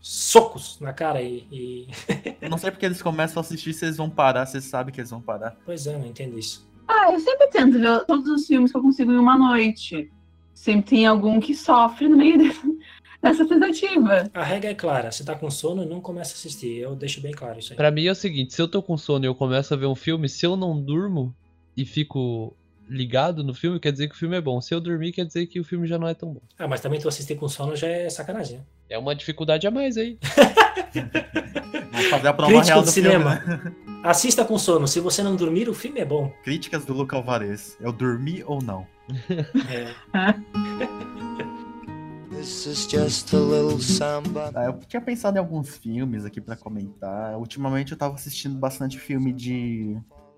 socos na cara e. e... *laughs* eu não sei porque eles começam a assistir se eles vão parar, vocês sabem que eles vão parar. Pois é, não entendo isso. Ah, eu sempre tento ver todos os filmes que eu consigo em uma noite. Sempre tem algum que sofre no meio dessa *laughs* tentativa. A regra é clara, se tá com sono, não começa a assistir. Eu deixo bem claro isso aí. Pra mim é o seguinte, se eu tô com sono e eu começo a ver um filme, se eu não durmo e fico ligado no filme, quer dizer que o filme é bom. Se eu dormir, quer dizer que o filme já não é tão bom. Ah, mas também tu assistir com sono já é sacanagem. Né? É uma dificuldade a mais aí. *laughs* Vou fazer a prova Crítico real do cinema. Filme, né? *laughs* Assista com sono. Se você não dormir, o filme é bom. Críticas do Luca Alvarez. Eu dormi ou não? *laughs* É. ah, eu tinha pensado em alguns filmes aqui para comentar. Ultimamente eu tava assistindo bastante filme de.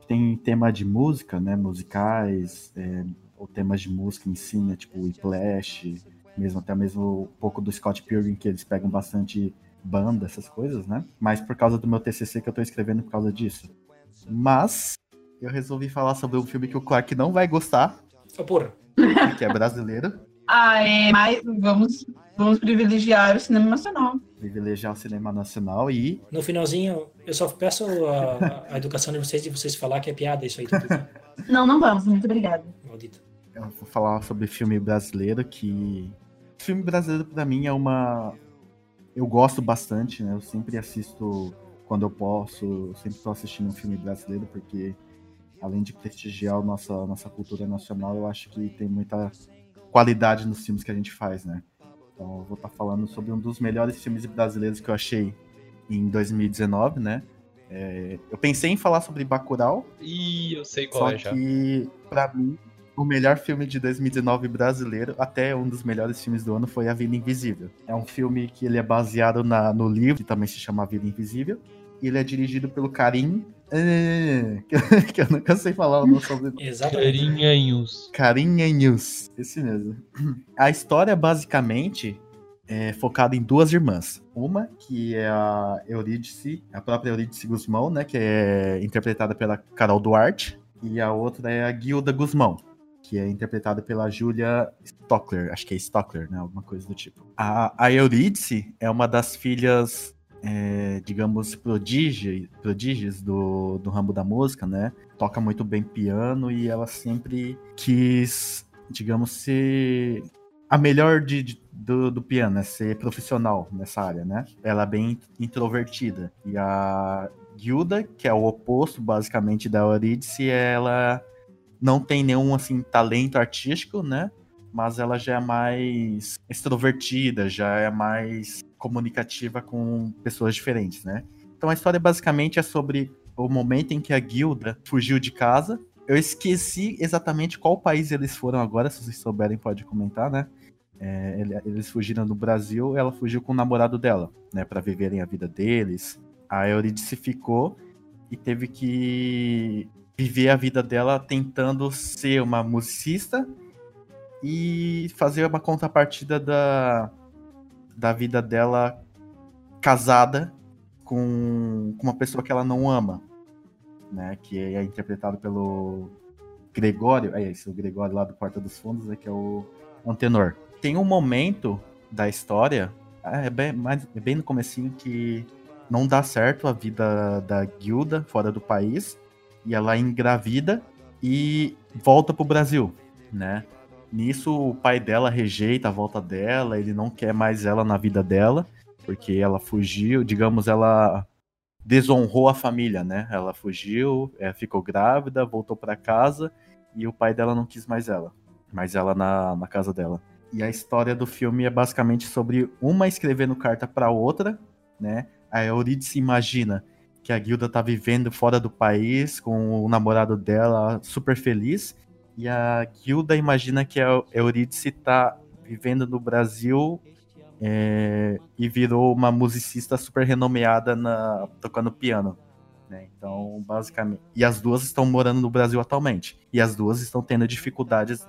Tem tema de música, né? Musicais, é, ou temas de música em si, né? Tipo Whiplash, mesmo até mesmo um pouco do Scott Pilgrim, que eles pegam bastante banda, essas coisas, né? Mas por causa do meu TCC que eu tô escrevendo por causa disso. Mas eu resolvi falar sobre um filme que o Clark não vai gostar, Oh, porra. que é brasileiro. Ah, é, mas vamos, vamos privilegiar o cinema nacional. Privilegiar o cinema nacional e. No finalzinho, eu só peço a, a educação de vocês de vocês falar que é piada isso aí tudo. *laughs* Não, não vamos, muito obrigada. Maldito. Eu vou falar sobre filme brasileiro que. Filme brasileiro pra mim é uma. Eu gosto bastante, né? Eu sempre assisto quando eu posso, eu sempre tô assistindo um filme brasileiro, porque além de prestigiar a nossa, nossa cultura nacional, eu acho que tem muita qualidade nos filmes que a gente faz, né? Então eu vou estar tá falando sobre um dos melhores filmes brasileiros que eu achei em 2019, né? É, eu pensei em falar sobre Bacurau. Ih, eu sei qual só é já. que, pra mim, o melhor filme de 2019 brasileiro, até um dos melhores filmes do ano, foi A Vida Invisível. É um filme que ele é baseado na, no livro, que também se chama A Vida Invisível. E ele é dirigido pelo Karim é, *laughs* que, eu nunca sei falar o nome sobre. Exatamente. Carinhanhos. Carinhanhos, esse mesmo. A história, basicamente, é focada em duas irmãs. Uma, que é a Eurídice, a própria Eurídice Guzmão, né? Que é interpretada pela Carol Duarte. E a outra é a Guilda Guzmão, que é interpretada pela Julia Stockler. Acho que é Stockler, né? Alguma coisa do tipo. A, a Eurídice é uma das filhas é, digamos, prodígio, prodígios do, do ramo da música, né? Toca muito bem piano e ela sempre quis, digamos, ser a melhor de, de do, do, piano, né? ser profissional nessa área, né? Ela é bem introvertida. E a Gilda, que é o oposto, basicamente, da Eurídice, ela não tem nenhum, assim, talento artístico, né? Mas ela já é mais extrovertida, já é mais comunicativa com pessoas diferentes, né? Então a história basicamente é sobre o momento em que a guilda fugiu de casa. Eu esqueci exatamente qual país eles foram agora, se vocês souberem pode comentar, né? É, eles fugiram do Brasil, ela fugiu com o namorado dela, né, para viverem a vida deles. A Eurídice ficou e teve que viver a vida dela tentando ser uma musicista e fazer uma contrapartida da, da vida dela casada com, com uma pessoa que ela não ama, né? Que é interpretado pelo Gregório, é esse, o Gregório lá do Porta dos Fundos, né, que é o Antenor. Tem um momento da história, é bem, mais, é bem no comecinho, que não dá certo a vida da Guilda fora do país, e ela engravida e volta pro Brasil, né? Nisso, o pai dela rejeita a volta dela, ele não quer mais ela na vida dela, porque ela fugiu, digamos, ela desonrou a família, né? Ela fugiu, é, ficou grávida, voltou para casa e o pai dela não quis mais ela, mais ela na, na casa dela. E a história do filme é basicamente sobre uma escrevendo carta para outra, né? A Eurídice imagina que a Guilda tá vivendo fora do país com o namorado dela super feliz e a Gilda imagina que a Eurídice está vivendo no Brasil é, e virou uma musicista super renomeada na, tocando piano. Né? Então, basicamente. E as duas estão morando no Brasil atualmente. E as duas estão tendo dificuldades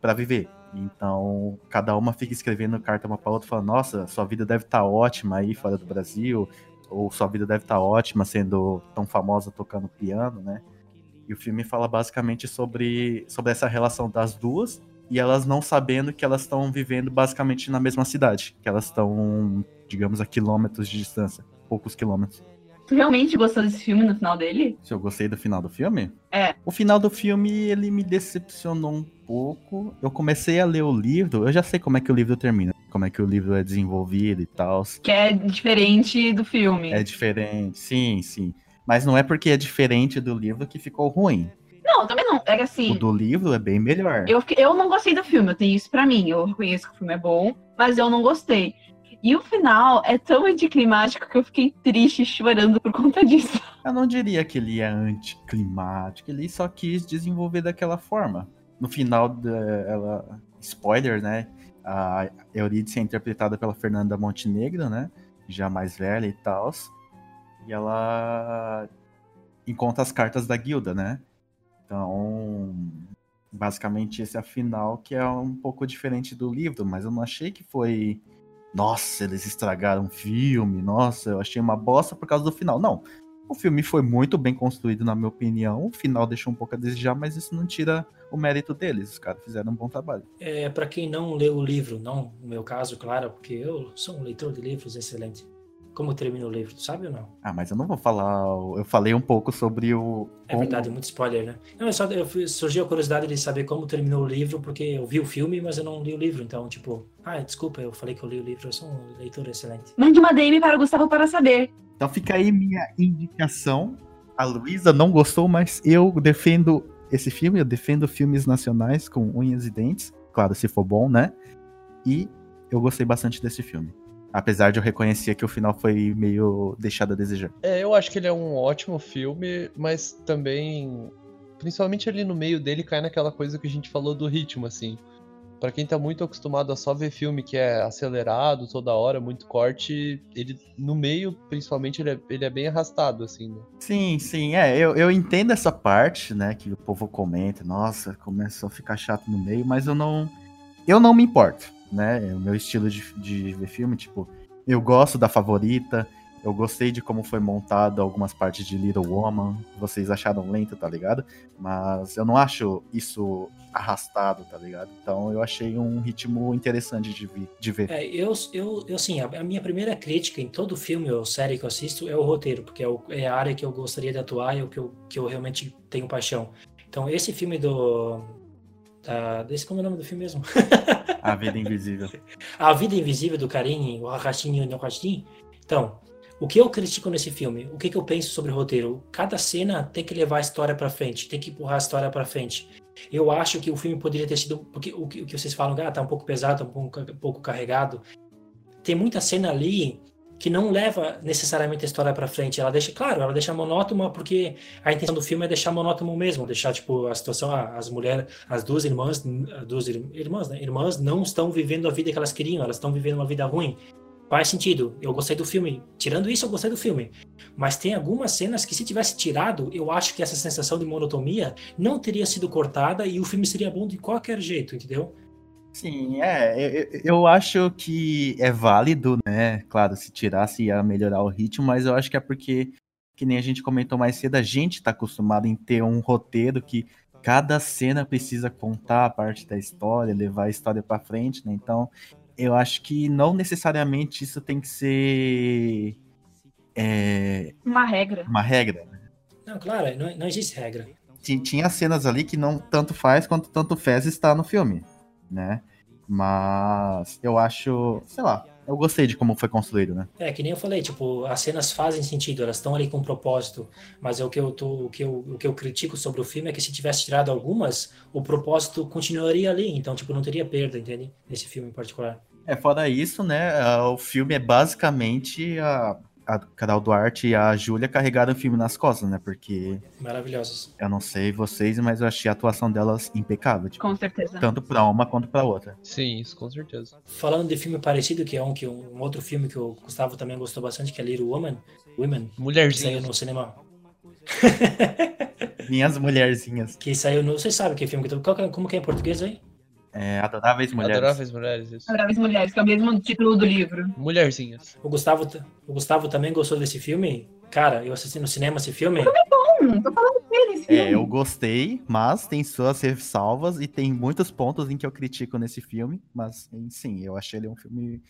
para viver. Então, cada uma fica escrevendo carta uma para outra, falando: Nossa, sua vida deve estar tá ótima aí fora do Brasil, ou sua vida deve estar tá ótima sendo tão famosa tocando piano, né? E o filme fala basicamente sobre, sobre essa relação das duas e elas não sabendo que elas estão vivendo basicamente na mesma cidade, que elas estão, digamos, a quilômetros de distância, poucos quilômetros. Tu realmente gostou desse filme no final dele? Se eu gostei do final do filme? É. O final do filme, ele me decepcionou um pouco. Eu comecei a ler o livro, eu já sei como é que o livro termina, como é que o livro é desenvolvido e tal. Que é diferente do filme. É diferente, sim, sim. Mas não é porque é diferente do livro que ficou ruim. Não, também não. É assim. O do livro é bem melhor. Eu, eu não gostei do filme, eu tenho isso pra mim. Eu reconheço que o filme é bom, mas eu não gostei. E o final é tão anticlimático que eu fiquei triste chorando por conta disso. *laughs* Eu não diria que ele é anticlimático, ele só quis desenvolver daquela forma. No final, ela. Spoiler, né? A Eurídice é interpretada pela Fernanda Montenegro, né? Já mais velha e tal. E ela encontra as cartas da guilda, né? Então, basicamente esse é a final que é um pouco diferente do livro, mas eu não achei que foi nossa, eles estragaram o filme, nossa, eu achei uma bosta por causa do final. Não. O filme foi muito bem construído, na minha opinião. O final deixou um pouco a desejar, mas isso não tira o mérito deles. Os caras fizeram um bom trabalho. É, para quem não leu o livro, não no meu caso, claro, porque eu sou um leitor de livros excelente. Como termina o livro, tu sabe ou não? Ah, mas eu não vou falar. Eu falei um pouco sobre o. É verdade, muito spoiler, né? Não, eu só eu surgiu a curiosidade de saber como terminou o livro, porque eu vi o filme, mas eu não li o livro. Então, tipo, ah, desculpa, eu falei que eu li o livro, eu sou um leitor excelente. Mande uma DM para o Gustavo para saber. Então fica aí minha indicação. A Luísa não gostou, mas eu defendo esse filme, eu defendo filmes nacionais com unhas e dentes. Claro, se for bom, né? E eu gostei bastante desse filme. Apesar de eu reconhecer que o final foi meio deixado a desejar. É, eu acho que ele é um ótimo filme, mas também, principalmente ali no meio dele, cai naquela coisa que a gente falou do ritmo, assim. Pra quem tá muito acostumado a só ver filme que é acelerado toda hora, muito corte, ele no meio, principalmente, ele é, ele é bem arrastado, assim, né? Sim, sim, é, eu, eu entendo essa parte, né, que o povo comenta, nossa, começou a ficar chato no meio, mas eu não, eu não me importo, né, é o meu estilo de, de ver filme, tipo, eu gosto da favorita, eu gostei de como foi montado algumas partes de Little Woman. Vocês acharam lento, tá ligado? Mas eu não acho isso arrastado, tá ligado? Então eu achei um ritmo interessante de, vi, de ver. É, eu, eu, eu assim, a, minha primeira crítica em todo filme ou série que eu assisto é o roteiro, porque é, o, é, a área que eu gostaria de atuar e o que eu, que eu realmente tenho paixão. Então esse filme do. Desse, como é o nome do filme mesmo? a Vida Invisível. *laughs* a Vida Invisível do Karim, o Arrastinho e o Arrastinho. Então, o que eu critico nesse filme? O que, que eu penso sobre o roteiro? Cada cena tem que levar a história para frente, tem que empurrar a história para frente. Eu acho que o filme poderia ter sido. Porque o que, o que vocês falam, ah, tá um pouco pesado, tá um pouco, um pouco carregado. Tem muita cena ali que não leva necessariamente a história para frente. Ela deixa, claro, ela deixa monótona porque a intenção do filme é deixar monótono mesmo, deixar tipo a situação, as mulheres, as duas irmãs, duas irmãs, né? Irmãs não estão vivendo a vida que elas queriam, elas estão vivendo uma vida ruim. Faz sentido. Eu gostei do filme. Tirando isso, eu gostei do filme. Mas tem algumas cenas que, se tivesse tirado, eu acho que essa sensação de monotonia não teria sido cortada e o filme seria bom de qualquer jeito, entendeu? Sim, é. Eu, eu acho que é válido, né? Claro, se tirasse ia melhorar o ritmo, mas eu acho que é porque, que nem a gente comentou mais cedo, a gente tá acostumado em ter um roteiro que cada cena precisa contar a parte da história, levar a história para frente, né? Então, eu acho que não necessariamente isso tem que ser. É, uma regra. Uma regra. Né? Não, claro, não, não existe regra. Tinha cenas ali que não tanto faz quanto tanto fez estar no filme, né? Mas eu acho, sei lá, eu gostei de como foi construído, né? É, que nem eu falei, tipo, as cenas fazem sentido, elas estão ali com um propósito, mas é o que eu tô, o que eu, o que eu critico sobre o filme é que se tivesse tirado algumas, o propósito continuaria ali, então tipo, não teria perda, entende? Nesse filme em particular. É, fora isso, né, o filme é basicamente a a Carol Duarte e a Júlia carregaram o filme nas costas, né? Porque. Maravilhosas. Eu não sei vocês, mas eu achei a atuação delas impecável. Tipo, com certeza. Tanto pra uma quanto pra outra. Sim, isso com certeza. Falando de filme parecido, que é um, que um, um outro filme que o Gustavo também gostou bastante, que é Little Woman. Women. Mulherzinha. Que saiu no cinema. Minhas mulherzinhas. Que saiu no. Vocês sabem que filme que. Como que é em português aí? É, Adoráveis Mulheres. Adoráveis Mulheres, isso. Adoráveis Mulheres, que é o mesmo título do livro. Mulherzinhas. O Gustavo, o Gustavo também gostou desse filme? Cara, eu assisti no cinema esse filme. É bom, tô falando dele. Esse é, eu gostei, mas tem suas ressalvas e tem muitos pontos em que eu critico nesse filme, mas sim, eu achei ele um filme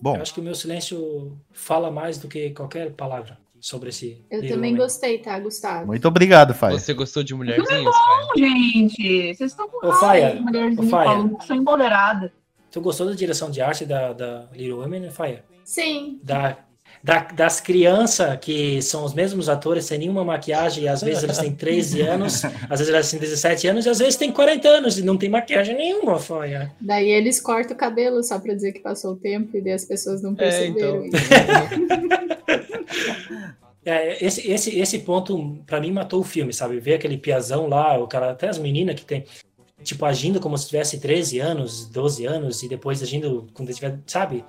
bom. Eu acho que o meu silêncio fala mais do que qualquer palavra sobre esse. Eu também gostei, tá, Gustavo? Muito obrigado, Faia. Você gostou de mulherzinhas? Tudo bom, gente. Vocês estão com Ô, Faia, mulherzinha falando que sou empoderada. Tu gostou da direção de arte da, da Little Women, né, Faia? Sim. Da, da, das crianças que são os mesmos atores sem nenhuma maquiagem, e às vezes eles têm 13 *laughs* anos, às vezes eles têm 17 anos, e às vezes têm 40 anos e não tem maquiagem nenhuma, Faia. Daí eles cortam o cabelo só pra dizer que passou o tempo e daí as pessoas não perceberam é, então. *laughs* *laughs* É, esse, esse, esse ponto, para mim, matou o filme, sabe? Ver aquele piazão lá, o cara, até as meninas que tem, tipo, agindo como se tivesse 13 anos, 12 anos, e depois agindo quando tiver, sabe?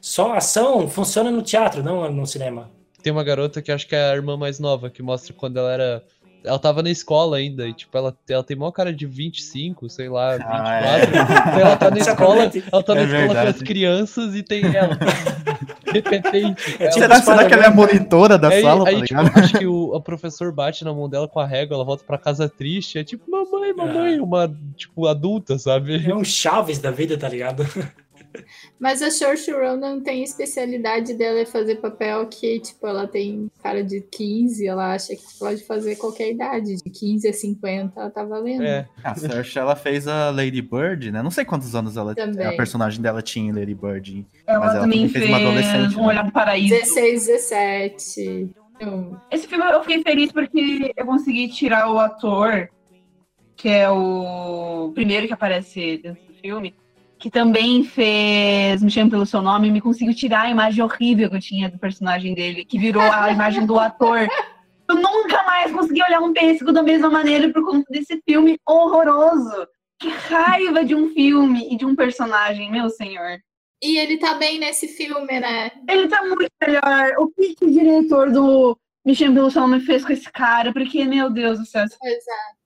Só ação funciona no teatro, não no cinema. Tem uma garota que acho que é a irmã mais nova, que mostra quando ela era. Ela tava na escola ainda, e tipo, ela, ela tem maior cara de 25, sei lá, 24. Ah, é. Ela tá na *laughs* escola, ela tá na é escola com as crianças e tem ela. *laughs* *laughs* repetente. É tipo será, será que ela é a monitora da Aí, sala, aí, tá tipo, ligado? acho que o, o professor bate na mão dela com a régua, ela volta pra casa triste, é tipo, mamãe, mamãe, uma, tipo, adulta, sabe? É um Chaves da vida, tá ligado? *laughs* Mas a Saoirse Ronan tem especialidade dela é fazer papel que, tipo, ela tem cara de 15, ela acha que pode fazer qualquer idade, de 15 a 50, ela tá valendo. É, A Saoirse, ela fez a Lady Bird, né? Não sei quantos anos ela Também. a personagem dela tinha em Lady Bird. Ela, Mas ela também fez fez uma adolescente, Um né? Olhar no Paraíso. 16, 17. Então, Esse filme eu fiquei feliz porque eu consegui tirar o ator, que é o primeiro que aparece dentro do filme, que também fez Me Chame Pelo Seu Nome, me conseguiu tirar a imagem horrível que eu tinha do personagem dele, que virou a imagem do ator. Eu nunca mais consegui olhar um pêssego da mesma maneira por conta desse filme horroroso. Que raiva de um filme e de um personagem, meu senhor. E ele tá bem nesse filme, né? Ele tá muito melhor. O que, que o diretor do Me Chame Pelo Seu Nome fez com esse cara? Porque, meu Deus do céu, é.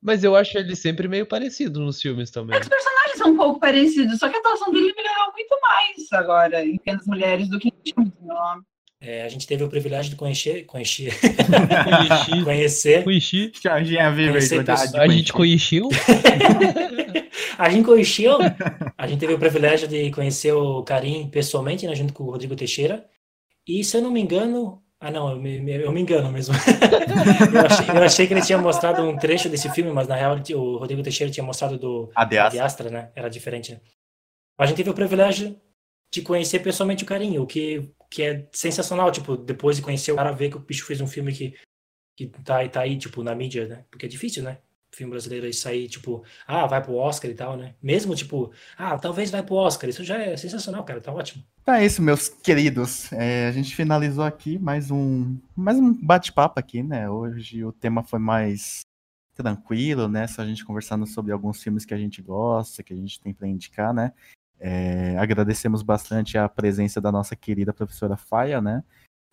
mas eu acho ele sempre meio parecido nos filmes também. Os personagens são um pouco parecidos, só que a atuação dele melhorou muito mais agora em Penas Mulheres do que em Chame Pelo Nome. É, a gente teve o privilégio de conhecer, conhecer, Conheci, conhecer. conheci. Jardim vive Conhecer verdade. A gente conheceu? *laughs* a gente conheceu, a gente teve o privilégio de conhecer o Karim pessoalmente, né, junto com o Rodrigo Teixeira. E se eu não me engano, ah não, eu me, eu me engano mesmo. *laughs* eu, achei, eu achei que ele tinha mostrado um trecho desse filme, mas na real o Rodrigo Teixeira tinha mostrado do Aliás, de Astra, né? Era diferente. Né? A gente teve o privilégio de conhecer pessoalmente o Carinho, o que, que é sensacional, tipo, depois de conhecer o cara, ver que o bicho fez um filme que, que tá, tá aí, tipo, na mídia, né? Porque é difícil, né? Filme brasileiro aí sair, tipo, ah, vai pro Oscar e tal, né? Mesmo, tipo, ah, talvez vai pro Oscar. Isso já é sensacional, cara, tá ótimo. Então é isso, meus queridos. É, a gente finalizou aqui mais um, mais um bate-papo aqui, né? Hoje o tema foi mais tranquilo, né? Só a gente conversando sobre alguns filmes que a gente gosta, que a gente tem para indicar, né? É, agradecemos bastante a presença da nossa querida professora Faia, né?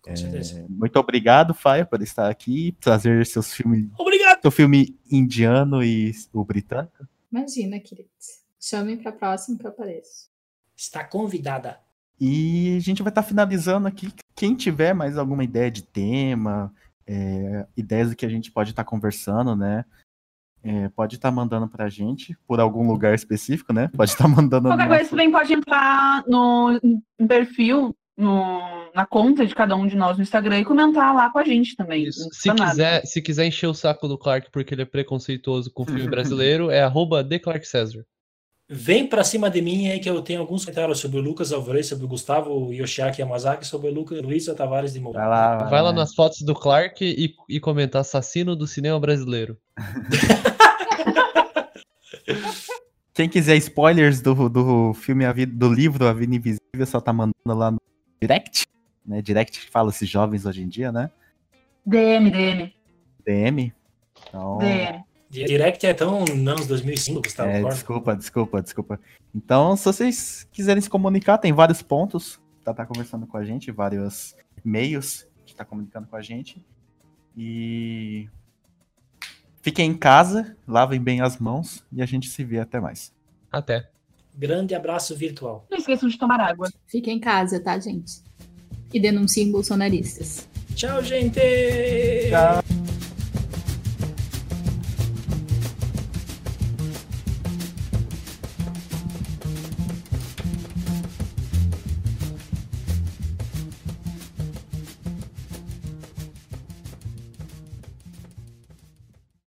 Com certeza. Muito obrigado, Faia, por estar aqui, trazer seus filmes, Obrigado! seu filme indiano e o britânico. Imagina, queridos. Chamem pra próximo que eu apareço. Está convidada. E a gente vai estar finalizando aqui. Quem tiver mais alguma ideia de tema, é, ideias do que a gente pode estar conversando, né? é, pode estar mandando pra gente por algum lugar específico, né? Pode estar *laughs* mandando no Qualquer coisa nosso- também pode entrar no perfil, no- na conta de cada um de nós no Instagram e comentar lá com a gente também. Se nada. quiser, se quiser encher o saco do Clark porque ele é preconceituoso com filme brasileiro, é arroba The Clark César. Vem pra cima de mim aí que eu tenho alguns comentários sobre o Lucas Alvarez, sobre o Gustavo Yoshiaki Yamazaki, sobre o Lucas Luísa Tavares de Moura. Vai lá, Vai lá nas fotos do Clark e, e comenta assassino do cinema brasileiro. *laughs* Quem quiser spoilers do, do filme A Vida, do livro A Vida Invisível, só tá mandando lá no direct, né? Direct que fala esses jovens hoje em dia, né? DM, DM, DM. Então, DM. Direct é tão anos 2005, Gustavo. é, Corta. desculpa, desculpa, desculpa. Então, se vocês quiserem se comunicar, tem vários pontos pra estar conversando com a gente, vários meios de estar comunicando com a gente. E fiquem em casa, lavem bem as mãos e a gente se vê até mais. Até. Grande abraço virtual. Não esqueçam de tomar água. Fiquem em casa, tá, gente? E denunciem bolsonaristas. Tchau, gente! Tchau.